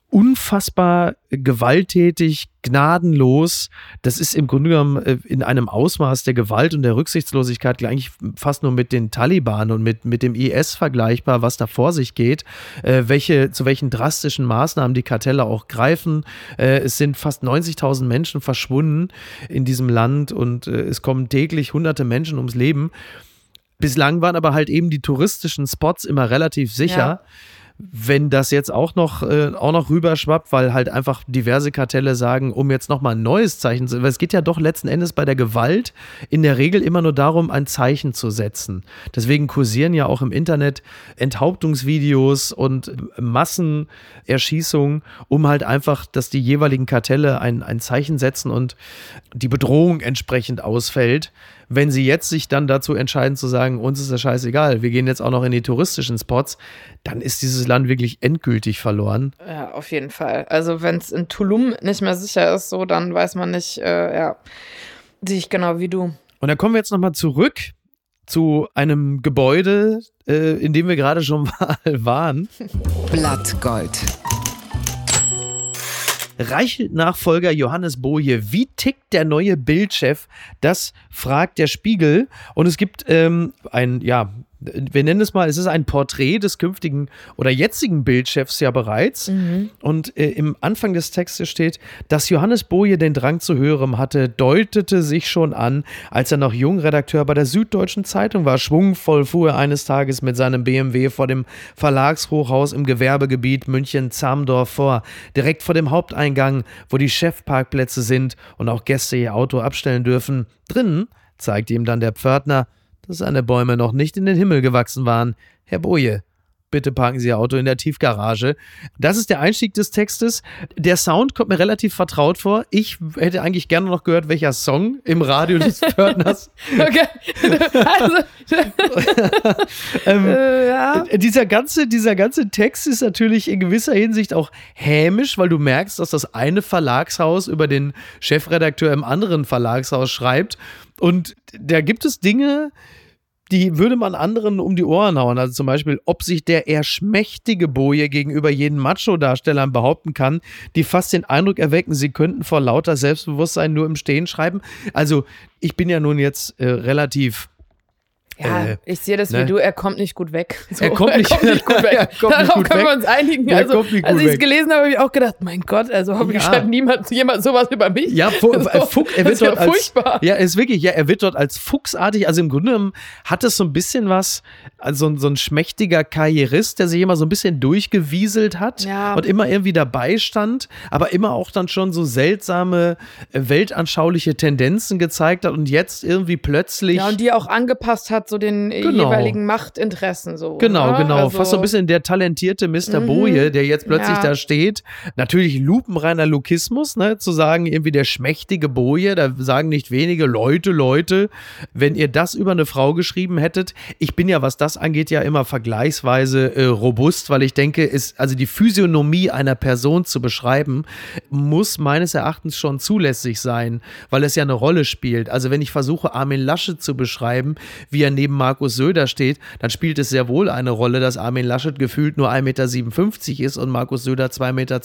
unfassbar gewalttätig, gnadenlos. Das ist im Grunde genommen äh, in einem Ausmaß der Gewalt und der Rücksichtslosigkeit eigentlich fast nur mit den Taliban und mit, mit dem IS vergleichbar, was da vor sich geht, äh, welche, zu welchen drastischen Maßnahmen die Kartelle auch greifen. Äh, es sind fast 90.000 Menschen verschwunden in diesem Land und äh, es kommen täglich hunderte Menschen ums Leben. Bislang waren aber halt eben die touristischen Spots immer relativ sicher. Ja wenn das jetzt auch noch, äh, auch noch rüberschwappt, weil halt einfach diverse Kartelle sagen, um jetzt nochmal ein neues Zeichen zu, weil es geht ja doch letzten Endes bei der Gewalt in der Regel immer nur darum, ein Zeichen zu setzen. Deswegen kursieren ja auch im Internet Enthauptungsvideos und Massenerschießungen, um halt einfach, dass die jeweiligen Kartelle ein, ein Zeichen setzen und die Bedrohung entsprechend ausfällt. Wenn sie jetzt sich dann dazu entscheiden zu sagen, uns ist das scheißegal, wir gehen jetzt auch noch in die touristischen Spots, dann ist dieses Land wirklich endgültig verloren. Ja, auf jeden Fall. Also wenn es in Tulum nicht mehr sicher ist, so, dann weiß man nicht, äh, ja, sehe ich genau wie du. Und dann kommen wir jetzt nochmal zurück zu einem Gebäude, äh, in dem wir gerade schon mal waren. Blattgold. Reichelt-Nachfolger Johannes Boje, wie tickt der neue Bildchef? Das fragt der Spiegel. Und es gibt ähm, ein, ja, wir nennen es mal, es ist ein Porträt des künftigen oder jetzigen Bildchefs ja bereits. Mhm. Und äh, im Anfang des Textes steht, dass Johannes Boje den Drang zu höherem hatte, deutete sich schon an, als er noch Jungredakteur bei der Süddeutschen Zeitung war. Schwungvoll fuhr er eines Tages mit seinem BMW vor dem Verlagshochhaus im Gewerbegebiet München-Zamdorf vor, direkt vor dem Haupteingang, wo die Chefparkplätze sind und auch Gäste ihr Auto abstellen dürfen. Drinnen zeigte ihm dann der Pförtner, dass seine Bäume noch nicht in den Himmel gewachsen waren. Herr Boje, bitte parken Sie Ihr Auto in der Tiefgarage. Das ist der Einstieg des Textes. Der Sound kommt mir relativ vertraut vor. Ich hätte eigentlich gerne noch gehört, welcher Song im Radio des Pförtners. okay. Also, ähm, äh, ja. dieser, ganze, dieser ganze Text ist natürlich in gewisser Hinsicht auch hämisch, weil du merkst, dass das eine Verlagshaus über den Chefredakteur im anderen Verlagshaus schreibt. Und da gibt es Dinge, die würde man anderen um die Ohren hauen. Also zum Beispiel, ob sich der eher schmächtige Boje gegenüber jeden Macho-Darstellern behaupten kann, die fast den Eindruck erwecken, sie könnten vor lauter Selbstbewusstsein nur im Stehen schreiben. Also ich bin ja nun jetzt äh, relativ ja, äh, ich sehe das ne? wie du, er kommt nicht gut weg. So, er, kommt nicht, er kommt nicht gut weg. Darauf können wir uns einigen. Er also, als ich es gelesen habe, habe ich auch gedacht, mein Gott, also hoffentlich ja. schreibt niemand jemand sowas über mich. Ja, so, Fuch, er wird dort ja als, furchtbar. Ja, ist wirklich, ja, er wird dort als fuchsartig, also im Grunde genommen hat es so ein bisschen was, also so ein schmächtiger Karrierist, der sich immer so ein bisschen durchgewieselt hat ja. und immer irgendwie dabei stand, aber immer auch dann schon so seltsame äh, weltanschauliche Tendenzen gezeigt hat und jetzt irgendwie plötzlich. Ja, und die auch angepasst hat so den äh, genau. jeweiligen Machtinteressen so. Genau, oder? genau. Also Fast so ein bisschen der talentierte Mr. Mhm. Boje, der jetzt plötzlich ja. da steht. Natürlich lupenreiner Lukismus, ne, zu sagen, irgendwie der schmächtige Boje, da sagen nicht wenige Leute, Leute, wenn ihr das über eine Frau geschrieben hättet. Ich bin ja, was das angeht, ja immer vergleichsweise äh, robust, weil ich denke, ist, also die Physiognomie einer Person zu beschreiben, muss meines Erachtens schon zulässig sein, weil es ja eine Rolle spielt. Also wenn ich versuche, Armin Lasche zu beschreiben, wie er neben Markus Söder steht, dann spielt es sehr wohl eine Rolle, dass Armin Laschet gefühlt nur 1,57 Meter ist und Markus Söder 2,20 Meter.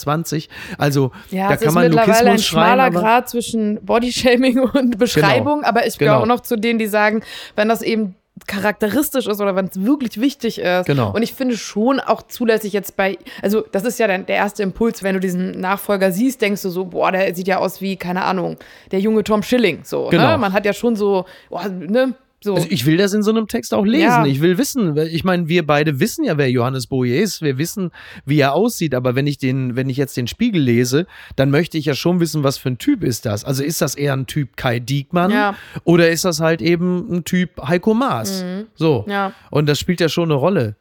Also ja, da kann man Lukismus ein schmaler Grad zwischen Bodyshaming und Beschreibung, genau. aber ich gehöre genau. auch noch zu denen, die sagen, wenn das eben charakteristisch ist oder wenn es wirklich wichtig ist. Genau. Und ich finde schon auch zulässig jetzt bei, also das ist ja dann der erste Impuls, wenn du diesen Nachfolger siehst, denkst du so, boah, der sieht ja aus wie, keine Ahnung, der junge Tom Schilling. So, ne? genau. ne? Man hat ja schon so, boah, ne? So. Also ich will das in so einem Text auch lesen. Ja. Ich will wissen, ich meine, wir beide wissen ja, wer Johannes Boje ist. Wir wissen, wie er aussieht. Aber wenn ich den, wenn ich jetzt den Spiegel lese, dann möchte ich ja schon wissen, was für ein Typ ist das. Also ist das eher ein Typ Kai Diekmann Ja. oder ist das halt eben ein Typ Heiko Maas? So. Mhm. Ja. Und das spielt ja schon eine Rolle.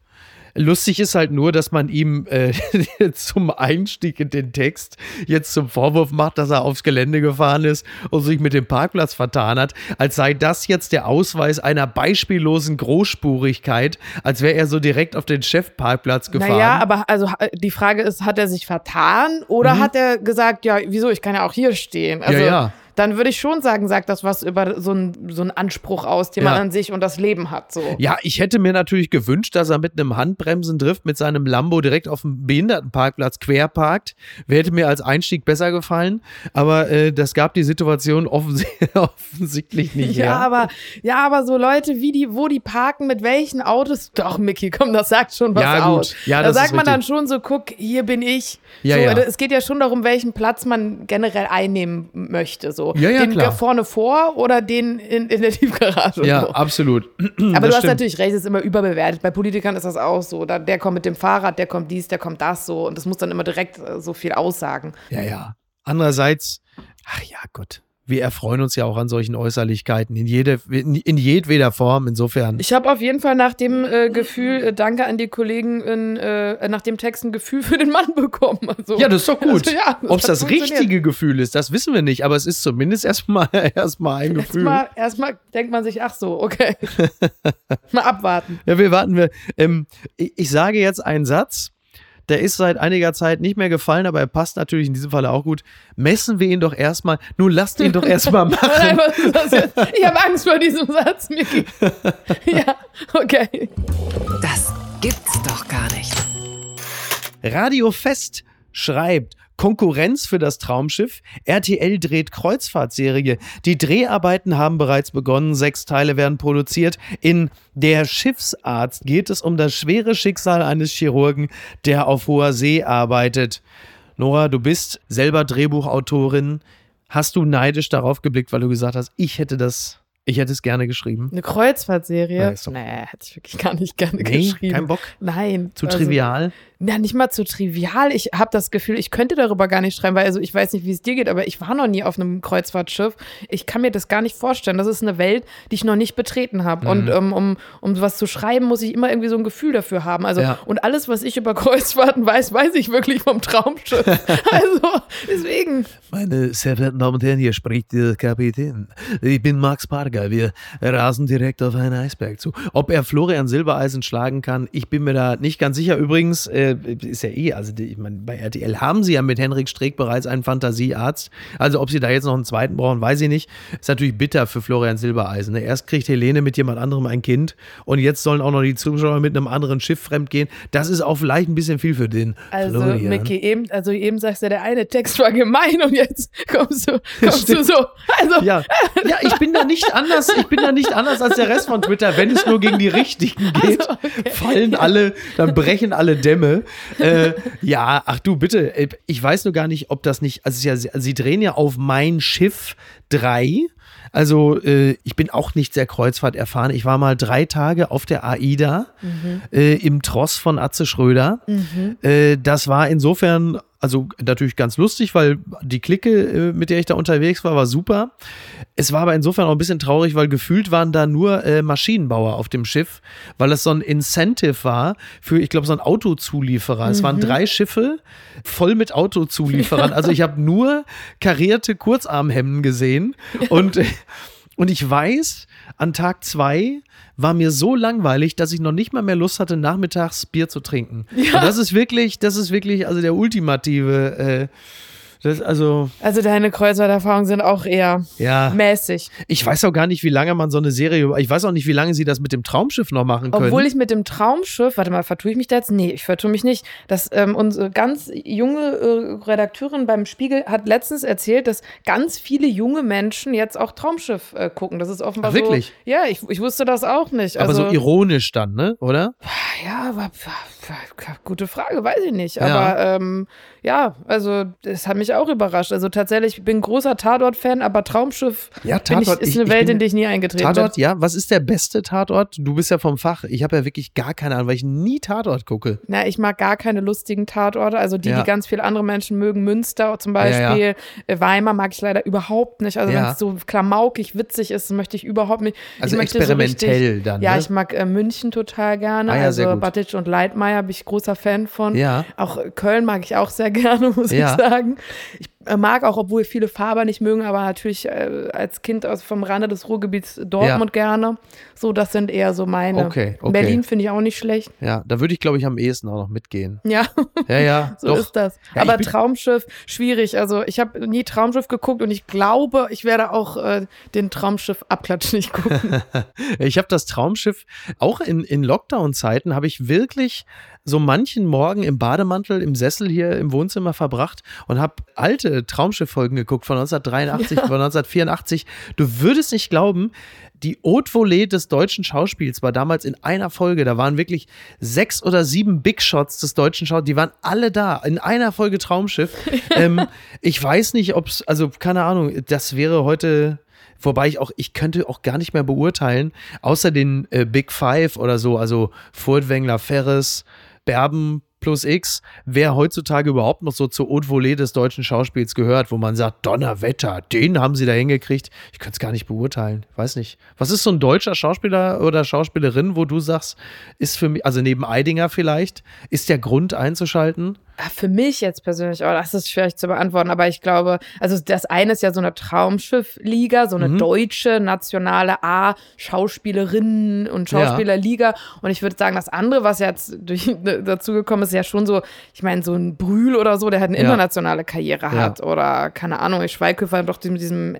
Lustig ist halt nur, dass man ihm äh, zum Einstieg in den Text jetzt zum Vorwurf macht, dass er aufs Gelände gefahren ist und sich mit dem Parkplatz vertan hat, als sei das jetzt der Ausweis einer beispiellosen Großspurigkeit, als wäre er so direkt auf den Chefparkplatz gefahren. Naja, aber also die Frage ist, hat er sich vertan oder hat er gesagt, ja, wieso, ich kann ja auch hier stehen? Also, Mhm. ja. Dann würde ich schon sagen, sagt das was über so einen so einen Anspruch aus, den man Ja. an sich und das Leben hat. So. Ja, ich hätte mir natürlich gewünscht, dass er mit einem Handbremsendrift mit seinem Lambo direkt auf dem Behindertenparkplatz quer parkt. Hätte mir als Einstieg besser gefallen. Aber äh, das gab die Situation offens offensichtlich nicht Ja, her. aber ja, aber so Leute, wie die, wo die parken, mit welchen Autos, doch, Mickey, komm, das sagt schon was Ja, gut. aus. Ja, da sagt man richtig. dann schon so, guck, hier bin ich. Ja, so, ja. Es geht ja schon darum, welchen Platz man generell einnehmen möchte. So. Ja, ja, den klar. vorne vor oder den in, in der Tiefgarage. Ja, so. absolut. Aber Das du hast stimmt. natürlich recht, es ist immer überbewertet. Bei Politikern ist das auch so. Da, der kommt mit dem Fahrrad, der kommt dies, der kommt das so. Und das muss dann immer direkt äh, so viel aussagen. Ja, ja. Andererseits, ach ja, Gott. Wir erfreuen uns ja auch an solchen Äußerlichkeiten in, jede, in, in jedweder Form. Insofern. Ich habe auf jeden Fall nach dem äh, Gefühl, äh, danke an die Kollegen, in, äh, nach dem Text ein Gefühl für den Mann bekommen. Also, Ja, das ist doch gut. Also, ja, Ob es das richtige Gefühl ist, das wissen wir nicht, aber es ist zumindest erstmal erstmal ein Gefühl. Erstmal, erstmal denkt man sich, ach so, okay. Mal abwarten. Ja, wir warten. Wir, ähm, ich, ich sage jetzt einen Satz, der ist seit einiger Zeit nicht mehr gefallen, aber er passt natürlich in diesem Falle auch gut. Messen wir ihn doch erstmal. Nun lasst ihn doch erstmal machen. Ich habe Angst vor diesem Satz, Miki. ja, okay. Das gibt's doch gar nicht. Radio Fest schreibt. Konkurrenz für das Traumschiff. RTL dreht Kreuzfahrtserie. Die Dreharbeiten haben bereits begonnen. Sechs Teile werden produziert. In Der Schiffsarzt geht es um das schwere Schicksal eines Chirurgen, der auf hoher See arbeitet. Nora, du bist selber Drehbuchautorin. Hast du neidisch darauf geblickt, weil du gesagt hast, ich hätte das, ich hätte es gerne geschrieben? Eine Kreuzfahrtserie? Nee, hätte ich wirklich gar nicht gerne Nee, geschrieben. kein Bock. Nein. Zu also- trivial? Ja, nicht mal zu trivial. Ich habe das Gefühl, ich könnte darüber gar nicht schreiben, weil also ich weiß nicht, wie es dir geht, aber ich war noch nie auf einem Kreuzfahrtschiff. Ich kann mir das gar nicht vorstellen. Das ist eine Welt, die ich noch nicht betreten habe. Und Mhm. ähm, um, um was zu schreiben, muss ich immer irgendwie so ein Gefühl dafür haben. Also Ja. und alles, was ich über Kreuzfahrten weiß, weiß ich wirklich vom Traumschiff. also deswegen. Meine sehr verehrten Damen und Herren, hier spricht der Kapitän. Ich bin Max Parger. Wir rasen direkt auf einen Eisberg zu. Ob er Florian Silbereisen schlagen kann, ich bin mir da nicht ganz sicher. Übrigens, äh, ist ja eh, also ich meine, bei RTL haben sie ja mit Henrik Streeck bereits einen Fantasiearzt. Also ob sie da jetzt noch einen zweiten brauchen, weiß ich nicht. Ist natürlich bitter für Florian Silbereisen. ne? Erst kriegt Helene mit jemand anderem ein Kind und jetzt sollen auch noch die Zuschauer mit einem anderen Schiff fremdgehen. Das ist auch vielleicht ein bisschen viel für den Also, Florian. Micky, eben, also eben sagst du, der eine Text war gemein und jetzt kommst du, kommst du so. Also, Ja, ja, ich bin da nicht anders, ich bin da nicht anders als der Rest von Twitter. Wenn es nur gegen die Richtigen geht, fallen alle, dann brechen alle Dämme. Äh, ja, ach du, bitte, äh, ich weiß nur gar nicht, ob das nicht, also ja, sie drehen ja auf mein Schiff 3. Also äh, ich bin auch nicht sehr Kreuzfahrt erfahren. Ich war mal drei Tage auf der AIDA äh, im Tross von Atze Schröder. Äh, das war insofern, also natürlich ganz lustig, weil die Clique, äh, mit der ich da unterwegs war, war super. Es war aber insofern auch ein bisschen traurig, weil gefühlt waren da nur äh, Maschinenbauer auf dem Schiff, weil es so ein Incentive war für, ich glaube, so ein Autozulieferer. Es waren drei Schiffe voll mit Autozulieferern. Also ich habe nur karierte Kurzarmhemden gesehen und, äh, und ich weiß, an Tag zwei war mir so langweilig, dass ich noch nicht mal mehr Lust hatte, nachmittags Bier zu trinken. Und das ist wirklich, das ist wirklich, also der ultimative, äh, das, also, also deine Kreuzfahrterfahrungen sind auch eher ja. mäßig. Ich weiß auch gar nicht, wie lange man so eine Serie, ich weiß auch nicht, wie lange sie das mit dem Traumschiff noch machen können. Obwohl ich mit dem Traumschiff, warte mal, vertue ich mich da jetzt? Nee, ich vertue mich nicht. Dass ähm, unsere ganz junge äh, Redakteurin beim Spiegel hat letztens erzählt, dass ganz viele junge Menschen jetzt auch Traumschiff äh, gucken. Das ist offenbar Ach, wirklich? so. Ja, ich, ich wusste das auch nicht. aber also, so ironisch dann, ne? Oder? Ja, aber gute Frage, weiß ich nicht. Ja. Aber ähm, ja, also das hat mich auch überrascht. Also tatsächlich, ich bin ein großer Tatort-Fan, aber Traumschiff Ja, bin ich, Tatort, ist ich- eine ich Welt, bin- in die ich nie eingetreten Tatort, bin. ja. Was ist der beste Tatort? Du bist ja vom Fach. Ich habe ja wirklich gar keine Ahnung, weil ich nie Tatort gucke. Na, ich mag gar keine lustigen Tatorte. Also die, Ja. die ganz viele andere Menschen mögen. Münster zum Ja, ja. Beispiel. Äh, Weimar mag ich leider überhaupt nicht. Also Ja. wenn es so klamaukig, witzig ist, möchte ich überhaupt nicht. Also ich experimentell so richtig, dann, Ja, ne? ich mag äh, München total gerne. Ah ja, also. Batic und Leitmeier bin ich großer Fan von. Ja. Auch Köln mag ich auch sehr gerne, muss Ja. ich sagen. Ich mag auch, obwohl viele Faber nicht mögen, aber natürlich äh, als Kind aus vom Rande des Ruhrgebiets Dortmund gerne. So, das sind eher so meine. Okay, okay. Berlin finde ich auch nicht schlecht. Ja, da würde ich, glaube ich, am ehesten auch noch mitgehen. Ja. Ja, ja, So doch. ist das. Ja, Aber Traumschiff, schwierig. Also ich habe nie Traumschiff geguckt und ich glaube, ich werde auch äh, den Traumschiff Abklatsch nicht gucken. Ich habe das Traumschiff, auch in, in Lockdown-Zeiten, habe ich wirklich so manchen Morgen im Bademantel im Sessel hier im Wohnzimmer verbracht und habe alte Traumschiff-Folgen geguckt von 1983, von 1984. Du würdest nicht glauben, die Haute Volée des deutschen Schauspiels war damals in einer Folge. Da waren wirklich sechs oder sieben Big Shots des deutschen Schauspiels. Die waren alle da in einer Folge Traumschiff. ähm, ich weiß nicht, ob es, also keine Ahnung, das wäre heute. Wobei ich auch, ich könnte auch gar nicht mehr beurteilen, außer den äh, Big Five oder so, also Furtwängler, Ferris, Berben plus X, wer heutzutage überhaupt noch so zur Haute Volée des deutschen Schauspiels gehört, wo man sagt, Donnerwetter, den haben sie da hingekriegt. Ich könnte es gar nicht beurteilen, weiß nicht. Was ist so ein deutscher Schauspieler oder Schauspielerin, wo du sagst, ist für mich, also neben Eidinger vielleicht, ist der Grund einzuschalten? Ah, Für mich jetzt persönlich, oh, das ist schwierig zu beantworten, aber ich glaube, also das eine ist ja so eine Traumschiff-Liga, so eine Mhm. deutsche nationale A-Schauspielerinnen- und Schauspielerliga. Und ich würde sagen, das andere, was jetzt durch, dazugekommen ist, ist ja schon so, ich meine, so ein Brühl oder so, der halt eine Ja. internationale Karriere Ja. hat. Oder keine Ahnung, ich Schweighöfer doch mit diesem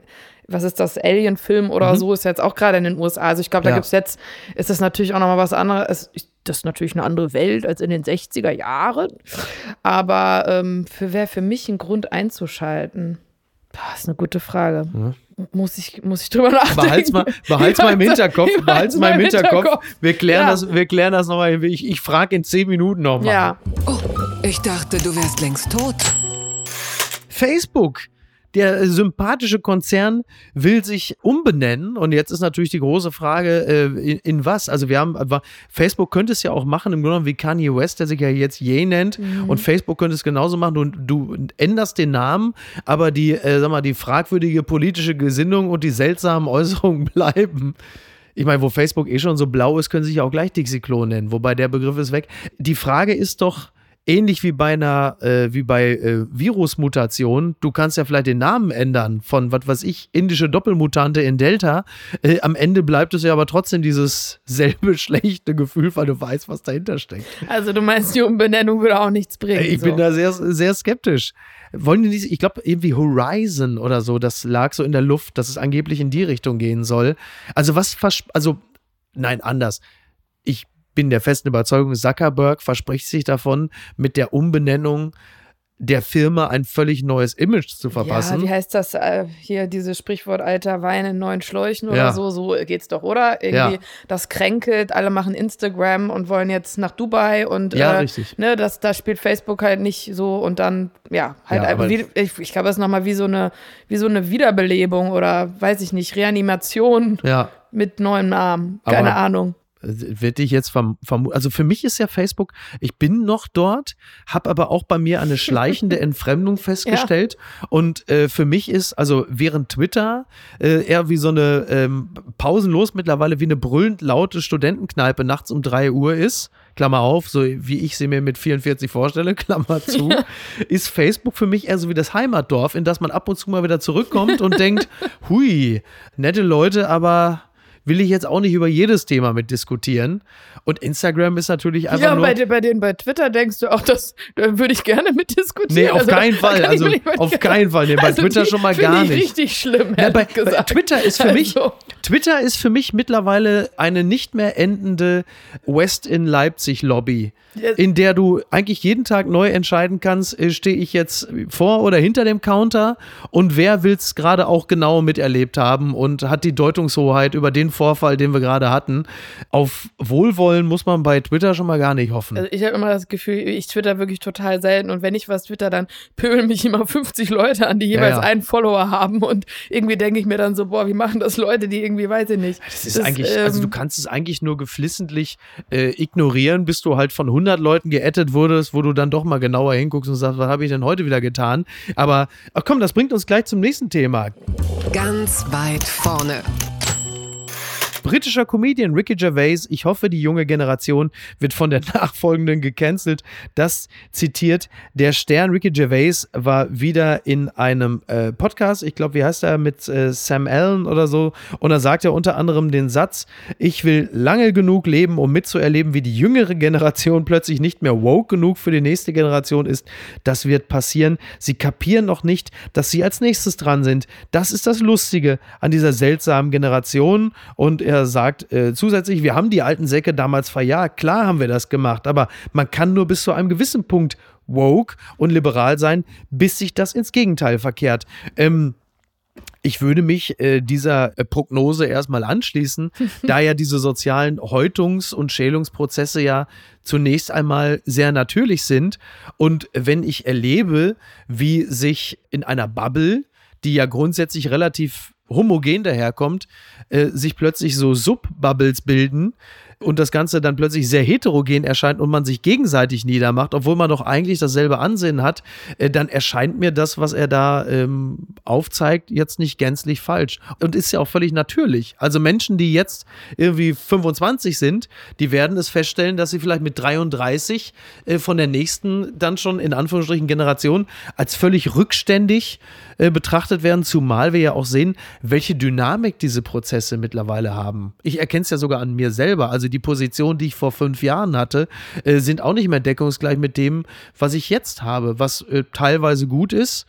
was ist das, Alien-Film oder Mhm. so, ist jetzt auch gerade in den USA. Also ich glaube, da Ja. gibt es jetzt, ist das natürlich auch nochmal was anderes. Es, ich- das ist natürlich eine andere Welt als in den 60er Jahren. Aber ähm, für wäre für mich ein Grund einzuschalten? Boah, ist eine gute Frage. Muss, ich, muss ich drüber nachdenken. Behalt's mal, behalt's mal im Hinterkopf, behalt's mal im Hinterkopf. Wir klären Ja. das, wir klären das nochmal. Ich, ich frage in zehn Minuten nochmal. Ja, Oh, ich dachte, du wärst längst tot. Facebook. Der sympathische Konzern will sich umbenennen und jetzt ist natürlich die große Frage, äh, in, in was? Also wir haben, Facebook könnte es ja auch machen, im Grunde genommen wie Kanye West, der sich ja jetzt Ye nennt und Facebook könnte es genauso machen. Du, du änderst den Namen, aber die, äh, sag mal, die fragwürdige politische Gesinnung und die seltsamen Äußerungen bleiben. Ich meine, wo Facebook eh schon so blau ist, können sie sich auch gleich Dixie-Klo nennen, wobei der Begriff ist weg. Die Frage ist doch, ähnlich wie bei einer, äh, wie bei äh, Virusmutationen, du kannst ja vielleicht den Namen ändern von, was weiß ich, indische Doppelmutante in Delta. Äh, am Ende bleibt es ja aber trotzdem dieses selbe schlechte Gefühl, weil du weißt, was dahinter steckt. also du meinst, die Umbenennung würde auch nichts bringen. Ich so. bin da sehr, sehr skeptisch. Wollen die nicht, ich glaube, irgendwie Horizon oder so, das lag so in der Luft, dass es angeblich in die Richtung gehen soll. Also was, also, nein, anders. Ich bin der festen Überzeugung, Zuckerberg verspricht sich davon, mit der Umbenennung der Firma ein völlig neues Image zu Ja, verpassen. wie heißt das äh, hier, dieses Sprichwort alter Wein in neuen Schläuchen oder Ja. so, so geht's doch, oder? Irgendwie, Ja. das kränkelt, alle machen Instagram und wollen jetzt nach Dubai und Ja, äh, richtig. Ne, das, da spielt Facebook halt nicht so und dann, ja, halt Ja, wie, ich, ich glaube, das ist nochmal wie so eine, wie so eine Wiederbelebung oder weiß ich nicht, Reanimation ja. mit neuem Namen. Keine Ahnung. Wird ich jetzt verm vermuten. Also für mich ist ja Facebook, ich bin noch dort, habe aber auch bei mir eine schleichende Entfremdung festgestellt. Und äh, für mich ist, also während Twitter äh, eher wie so eine ähm, pausenlos mittlerweile wie eine brüllend laute Studentenkneipe nachts um 3 Uhr ist, Klammer auf, so wie ich sie mir mit 44 vorstelle, Klammer zu, ist Facebook für mich eher so wie das Heimatdorf, in das man ab und zu mal wieder zurückkommt und denkt, hui, nette Leute, aber will ich jetzt auch nicht über jedes Thema mit diskutieren. Und Instagram ist natürlich einfach Ja, nur. bei, dir- bei denen bei Twitter denkst du auch, das da würde ich gerne mitdiskutieren. Nee, auf Also, keinen Fall. Also, auf mit- keinen Fall. Nee, bei Twitter die schon mal gar ich nicht. richtig schlimm, Ja, bei, bei. Twitter ist für mich Also, Twitter ist für mich mittlerweile eine nicht mehr endende West in Leipzig Lobby, Ja. in der du eigentlich jeden Tag neu entscheiden kannst, äh, stehe ich jetzt vor oder hinter dem Counter und wer will es gerade auch genau miterlebt haben und hat die Deutungshoheit über den Vorfall, den wir gerade hatten. Auf Wohlwollen muss man bei Twitter schon mal gar nicht hoffen. Also ich habe immer das Gefühl, ich twitter wirklich total selten und wenn ich was twitter, dann pöbeln mich immer 50 Leute an, die jeweils ja. einen Follower haben und irgendwie denke ich mir dann so, boah, wie machen das Leute, die irgendwie, weiß ich nicht. Das ist das, eigentlich, ähm, also du kannst es eigentlich nur geflissentlich äh, ignorieren, bis du halt von 100 Leuten geettet wurdest, wo du dann doch mal genauer hinguckst und sagst, was habe ich denn heute wieder getan? Aber ach komm, das bringt uns gleich zum nächsten Thema. Ganz weit vorne. Britischer Comedian Ricky Gervais, ich hoffe, die junge Generation wird von der nachfolgenden gecancelt. Das zitiert der Stern Ricky Gervais war wieder in einem äh, Podcast, ich glaube, wie heißt er, mit äh, Sam Allen oder so. Und da sagt er unter anderem den Satz, ich will lange genug leben, um mitzuerleben, wie die jüngere Generation plötzlich nicht mehr woke genug für die nächste Generation ist. Das wird passieren. Sie kapieren noch nicht, dass sie als nächstes dran sind. Das ist das Lustige an dieser seltsamen Generation. Und er sagt äh, zusätzlich, wir haben die alten Säcke damals verjagt. Klar haben wir das gemacht, aber man kann nur bis zu einem gewissen Punkt woke und liberal sein, bis sich das ins Gegenteil verkehrt. Ähm, ich würde mich äh, dieser äh, Prognose erstmal anschließen, da ja diese sozialen Häutungs- und Schälungsprozesse ja zunächst einmal sehr natürlich sind. Und wenn ich erlebe, wie sich in einer Bubble, die ja grundsätzlich relativ homogen daherkommt, äh, sich plötzlich so Subbubbles bilden und das Ganze dann plötzlich sehr heterogen erscheint und man sich gegenseitig niedermacht, obwohl man doch eigentlich dasselbe Ansehen hat, äh, dann erscheint mir das, was er da ähm, aufzeigt, jetzt nicht gänzlich falsch. Und ist ja auch völlig natürlich. Also Menschen, die jetzt irgendwie 25 sind, die werden es feststellen, dass sie vielleicht mit 33 äh, von der nächsten dann schon in Anführungsstrichen Generation als völlig rückständig äh, betrachtet werden, zumal wir ja auch sehen, welche Dynamik diese Prozesse mittlerweile haben. Ich erkenne es ja sogar an mir selber. Also die Position, die ich vor fünf Jahren hatte, äh, sind auch nicht mehr deckungsgleich mit dem, was ich jetzt habe, was äh, teilweise gut ist.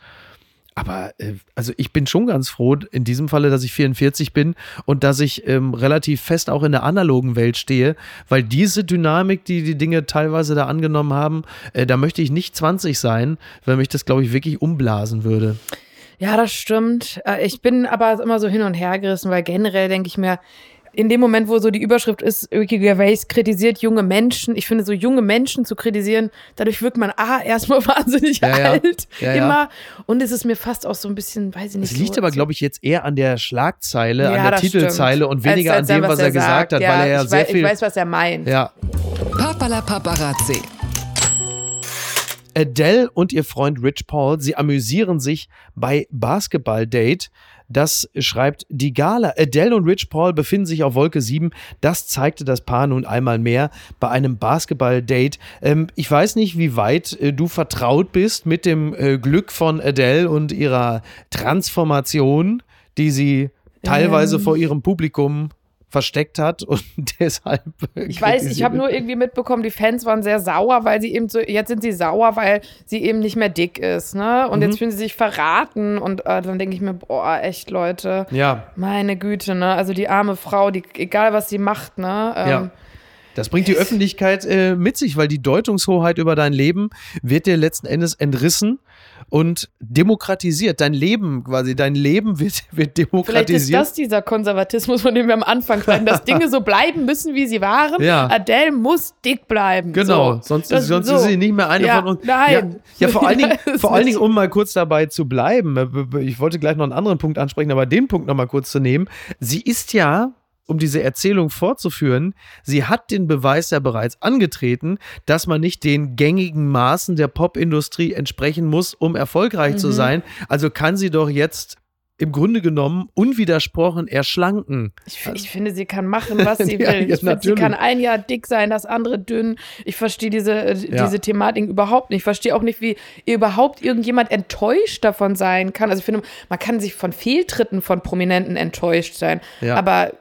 Aber äh, also ich bin schon ganz froh in diesem Falle, dass ich 44 bin und dass ich ähm, relativ fest auch in der analogen Welt stehe, weil diese Dynamik, die die Dinge teilweise da angenommen haben, äh, da möchte ich nicht 20 sein, weil mich das, glaube ich, wirklich umblasen würde. Ja, das stimmt. Äh, ich bin aber immer so hin und her gerissen, weil generell denke ich mir, in dem Moment, wo so die Überschrift ist, Ricky Gervais kritisiert junge Menschen, ich finde, so junge Menschen zu kritisieren, dadurch wirkt man A, erstmal wahnsinnig Ja, ja. alt, Ja, ja. immer. Und es ist mir fast auch so ein bisschen, weiß ich nicht. Es liegt so, aber, glaube ich, jetzt eher an der Schlagzeile, an der Titelzeile stimmt. und weniger Als- als an dem, was er gesagt sagt. hat, weil er ja ich sehr weiß, viel. Ich weiß, was er meint. ja, Papala Paparazzi. Adele und ihr Freund Rich Paul, sie amüsieren sich bei Basketball Date. Das schreibt die Gala. Adele und Rich Paul befinden sich auf Wolke 7. Das zeigte das Paar nun einmal mehr bei einem Basketball-Date. Ähm, ich weiß nicht, wie weit äh, du vertraut bist mit dem äh, Glück von Adele und ihrer Transformation, die sie teilweise Ähm. vor ihrem Publikum versteckt hat und deshalb. Ich weiß, ich habe nur irgendwie mitbekommen, die Fans waren sehr sauer, weil sie eben so, jetzt sind sie sauer, weil sie eben nicht mehr dick ist, ne? Und Mhm. jetzt fühlen sie sich verraten und äh, dann denke ich mir, boah, echt Leute, Ja, meine Güte, ne? Also die arme Frau, die, egal was sie macht, ne? Ähm, Ja. Das bringt die Öffentlichkeit äh, mit sich, weil die Deutungshoheit über dein Leben wird dir letzten Endes entrissen und demokratisiert. Dein Leben quasi, dein Leben wird, wird Vielleicht ist demokratisiert. das dieser Konservatismus, von dem wir am Anfang sprechen, dass Dinge so bleiben müssen, wie sie waren. Ja. Adele muss dick bleiben. Genau, so. sonst, Das- sonst so. ist sie nicht mehr eine Ja, von uns. nein. Ja, ja vor allen Dingen, vor allen Dingen, um mal kurz dabei zu bleiben. äh, Ich wollte gleich noch einen anderen Punkt ansprechen, aber den Punkt noch mal kurz zu nehmen. Sie ist ja um diese Erzählung fortzuführen, sie hat den Beweis ja bereits angetreten, dass man nicht den gängigen Maßen der Popindustrie entsprechen muss, um erfolgreich Mhm. zu sein. Also kann sie doch jetzt im Grunde genommen unwidersprochen erschlanken. Ich, ich finde, sie kann machen, was sie Ja, will. ja, ich finde, sie kann ein Jahr dick sein, das andere dünn. Ich verstehe diese, äh, Ja. diese Thematik überhaupt nicht. Ich verstehe auch nicht, wie überhaupt irgendjemand enttäuscht davon sein kann. Also ich finde, man kann sich von Fehltritten von Prominenten enttäuscht sein. Aber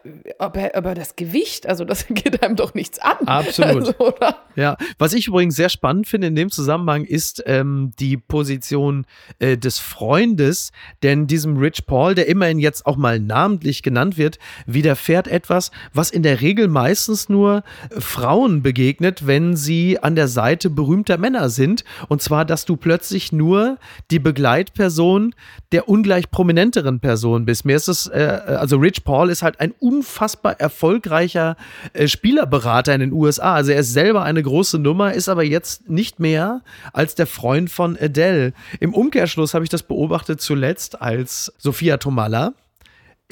er, aber das Gewicht, also das geht einem doch nichts an. Absolut. Also? Ja, was ich übrigens sehr spannend finde in dem Zusammenhang ist ähm, die Position äh, des Freundes, denn diesem Rich Paul, der immerhin jetzt auch mal namentlich genannt wird, widerfährt etwas, was in der Regel meistens nur Frauen begegnet, wenn sie an der Seite berühmter Männer sind. Und zwar, dass du plötzlich nur die Begleitperson der ungleich prominenteren Person bist. Mir ist es, äh, also Rich Paul ist halt ein unfassbar erfolgreicher äh, Spielerberater in den USA. Also er ist selber eine große Nummer, ist aber jetzt nicht mehr als der Freund von Adele. Im Umkehrschluss habe ich das beobachtet zuletzt als Sophia Tomalla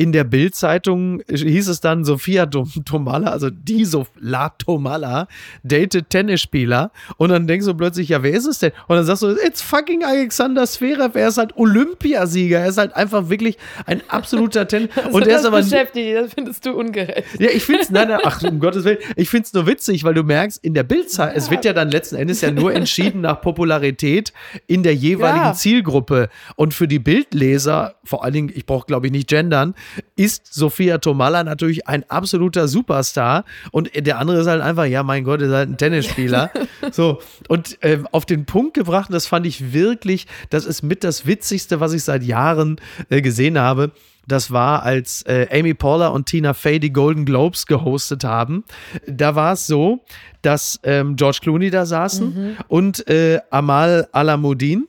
in der Bild-Zeitung hieß es dann, Sophia Tomala, also die La Tomala, datet Tennisspieler. Und dann denkst du plötzlich, ja, wer ist es denn? Und dann sagst du, it's fucking Alexander Zverev. Er ist halt Olympiasieger. Er ist halt einfach wirklich ein absoluter Tennis. Also und er das ist aber. beschäftigt, das findest du ungerecht. Ja, ich finde es, nein, nein, ach, um Gottes Willen, ich finde es nur witzig, weil du merkst, in der Bildzeit, es wird ja dann letzten Endes ja nur entschieden nach Popularität in der jeweiligen Ja. Zielgruppe. Und für die Bildleser, vor allen Dingen, ich brauche, glaube ich, nicht gendern, ist Sophia Tomalla natürlich ein absoluter Superstar. Und der andere ist halt einfach, ja, mein Gott, ist halt ein Tennisspieler. so, und ähm, auf den Punkt gebracht, und das fand ich wirklich, das ist mit das Witzigste, was ich seit Jahren äh, gesehen habe. Das war, als äh, Amy Poehler und Tina Fey die Golden Globes gehostet haben. Da war es so, dass ähm, George Clooney da saßen und äh, Amal Alamuddin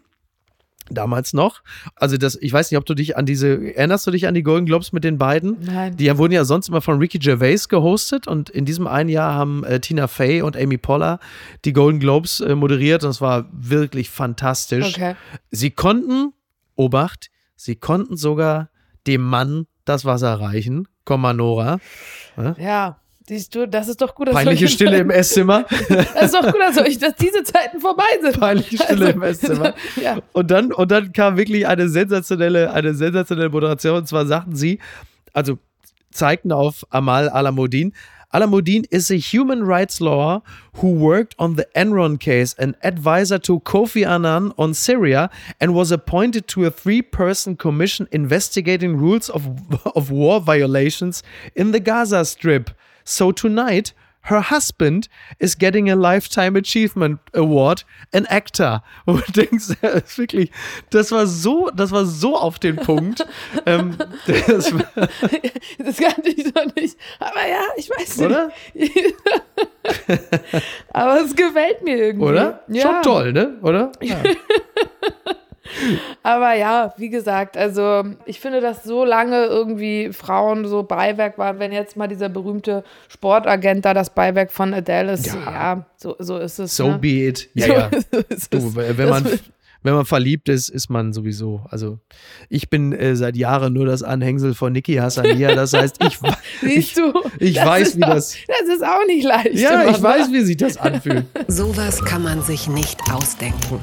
damals noch. Also das, ich weiß nicht, ob du dich an diese, erinnerst du dich an die Golden Globes mit den beiden? Nein. Die wurden ja sonst immer von Ricky Gervais gehostet und in diesem einen Jahr haben äh, Tina Fey und Amy Poehler die Golden Globes äh, moderiert und es war wirklich fantastisch. Okay. Sie konnten, Obacht, sie konnten sogar dem Mann das Wasser reichen. Komm mal, Nora. Ja, siehst du, das ist doch gut. dass Peinliche Stille im Esszimmer. Das ist doch gut, dass, euch, dass diese Zeiten vorbei sind. Peinliche Stille im Esszimmer. Ja. Und dann, und dann kam wirklich eine sensationelle, eine sensationelle Moderation. Und zwar sagten sie, also zeigten auf Amal Alamuddin. Alamuddin is a human rights lawyer who worked on the Enron case, an advisor to Kofi Annan on Syria, and was appointed to a three-person commission investigating rules of, of war violations in the Gaza Strip. So tonight, her husband is getting a Lifetime Achievement Award, an actor. Und du denkst, wirklich, das war so, das war so auf den Punkt. ähm, das, Das kannte ich noch nicht. Aber ja, ich weiß nicht. oder? Aber es gefällt mir irgendwie. Oder? Ja. Schon toll, ne? Oder? Ja. Aber ja, wie gesagt, also ich finde, dass so lange irgendwie Frauen so Beiwerk waren, wenn jetzt mal dieser berühmte Sportagent da das Beiwerk von Adele ist. Ja. Ja, so, so ist es. So ne? be it. Ja, So ja. ist es. Du, wenn man, wenn man verliebt ist, ist man sowieso. Also ich bin äh, seit Jahren nur das Anhängsel von Niki Hassania. Das heißt, ich, ich, Siehst du? ich das weiß, wie auch, das. Das ist auch nicht leicht. Ja, ich weiß, ne? wie sich das anfühlt. Sowas kann man sich nicht ausdenken.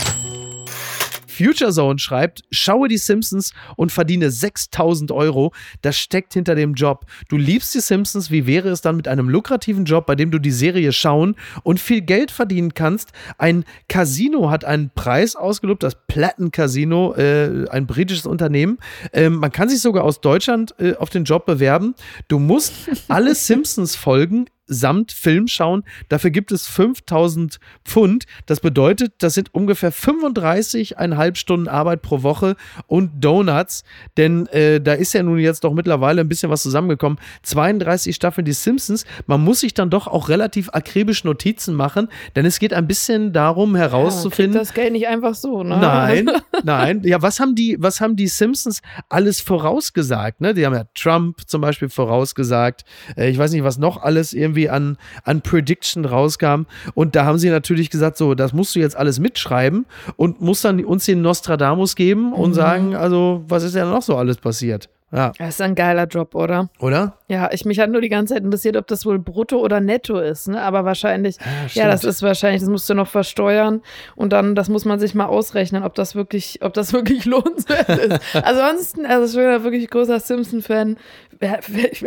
Future Zone schreibt, schaue die Simpsons und verdiene 6000 Euro. Das steckt hinter dem Job. Du liebst die Simpsons. Wie wäre es dann mit einem lukrativen Job, bei dem du die Serie schauen und viel Geld verdienen kannst? Ein Casino hat einen Preis ausgelobt, das Platten Casino, äh, ein britisches Unternehmen. Ähm, man kann sich sogar aus Deutschland äh, auf den Job bewerben. Du musst alle Simpsons-Folgen samt Film schauen. Dafür gibt es 5000 Pfund. Das bedeutet, das sind ungefähr 35,5 Stunden Arbeit pro Woche und Donuts. Denn äh, da ist ja nun jetzt doch mittlerweile ein bisschen was zusammengekommen. 32 Staffeln die Simpsons. Man muss sich dann doch auch relativ akribisch Notizen machen, denn es geht ein bisschen darum Ja, herauszufinden. kriegt das Geld nicht einfach so, ne? Nein, nein. Ja, was haben die, was haben die Simpsons alles vorausgesagt? Ne? Die haben ja Trump zum Beispiel vorausgesagt. Äh, ich weiß nicht, was noch alles irgendwie an, an Prediction rauskam. Und da haben sie natürlich gesagt, so, das musst du jetzt alles mitschreiben und musst dann uns den Nostradamus geben und sagen, also, was ist denn noch so alles passiert? Ja, Das ist ein geiler Job, oder? oder? Ja, ich mich hat nur die ganze Zeit interessiert, ob das wohl brutto oder netto ist, ne? Aber wahrscheinlich, ja, das stimmt. ist wahrscheinlich, das musst du noch versteuern und dann, das muss man sich mal ausrechnen, ob das wirklich, ob das wirklich lohnenswert ist. Ansonsten, also ich bin ja wirklich großer Simpson-Fan.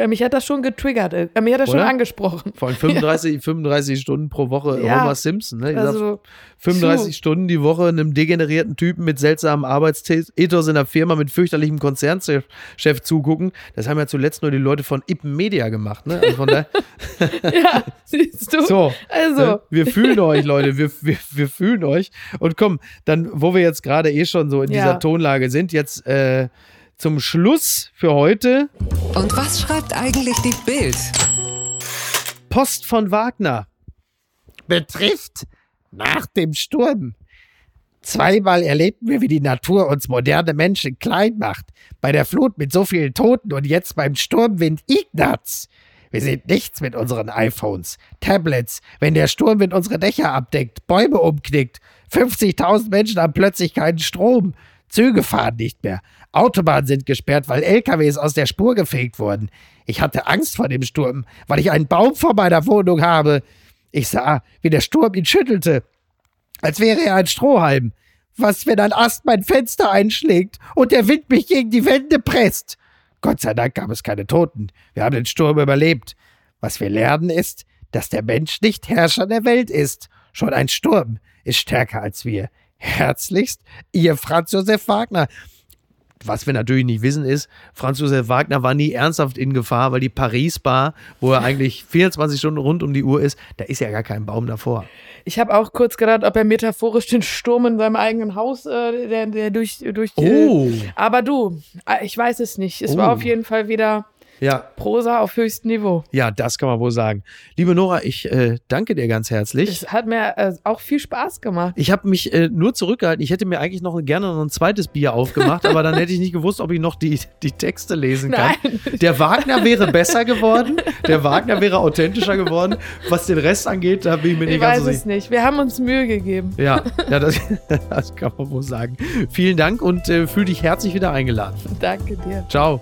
Mich hat das schon getriggert, äh, mich hat das schon Oder? angesprochen. Vor allem 35, 35 Stunden pro Woche Ja. Homer Simpson. Ne? Ich sag, Also, 35 Puh. Stunden die Woche einem degenerierten Typen mit seltsamem Arbeitsethos in der Firma mit fürchterlichem Konzernchef Chef zugucken. Das haben ja zuletzt nur die Leute von Ippen Media gemacht. Ne? Also von daher, ja, siehst du? so, Also, ne? wir fühlen euch, Leute. Wir, wir, wir fühlen euch. Und komm, dann, wo wir jetzt gerade eh schon so in Ja. dieser Tonlage sind, jetzt äh, zum Schluss für heute Und was schreibt eigentlich die Bild? Post von Wagner. betrifft nach dem Sturm. Zweimal erlebten wir, wie die Natur uns moderne Menschen klein macht. Bei der Flut mit so vielen Toten und jetzt beim Sturmwind Ignaz. Wir sind nichts mit unseren iPhones, Tablets, wenn der Sturmwind unsere Dächer abdeckt, Bäume umknickt. 50.000 Menschen haben plötzlich keinen Strom. Züge fahren nicht mehr. Autobahnen sind gesperrt, weil LKWs aus der Spur gefegt wurden. Ich hatte Angst vor dem Sturm, weil ich einen Baum vor meiner Wohnung habe. Ich sah, wie der Sturm ihn schüttelte, als wäre er ein Strohhalm. Was, wenn ein Ast mein Fenster einschlägt und der Wind mich gegen die Wände presst? Gott sei Dank gab es keine Toten. Wir haben den Sturm überlebt. Was wir lernen ist, dass der Mensch nicht Herrscher der Welt ist. Schon ein Sturm ist stärker als wir. Herzlichst, Ihr Franz Josef Wagner. Was wir natürlich nicht wissen ist, Franz Josef Wagner war nie ernsthaft in Gefahr, weil die Paris-Bar, wo er eigentlich 24 Stunden rund um die Uhr ist, da ist ja gar kein Baum davor. Ich habe auch kurz gedacht, ob er metaphorisch den Sturm in seinem eigenen Haus, äh, der, der durch, durch Oh. Äh, aber du, äh, ich weiß es nicht. Es Oh. war auf jeden Fall wieder Ja, Prosa auf höchstem Niveau. ja, das kann man wohl sagen. Liebe Nora, ich äh, danke dir ganz herzlich. Es hat mir äh, auch viel Spaß gemacht. Ich habe mich äh, nur zurückgehalten. Ich hätte mir eigentlich noch gerne noch ein zweites Bier aufgemacht, aber dann hätte ich nicht gewusst, ob ich noch die, die Texte lesen kann. Nein. Der Wagner wäre besser geworden. Der Wagner wäre authentischer geworden. Was den Rest angeht, da bin ich mir Ich nicht ganz weiß so es sicher. nicht. Wir haben uns Mühe gegeben. Ja, ja das, das kann man wohl sagen. Vielen Dank und äh, fühl dich herzlich wieder eingeladen. Danke dir. Ciao.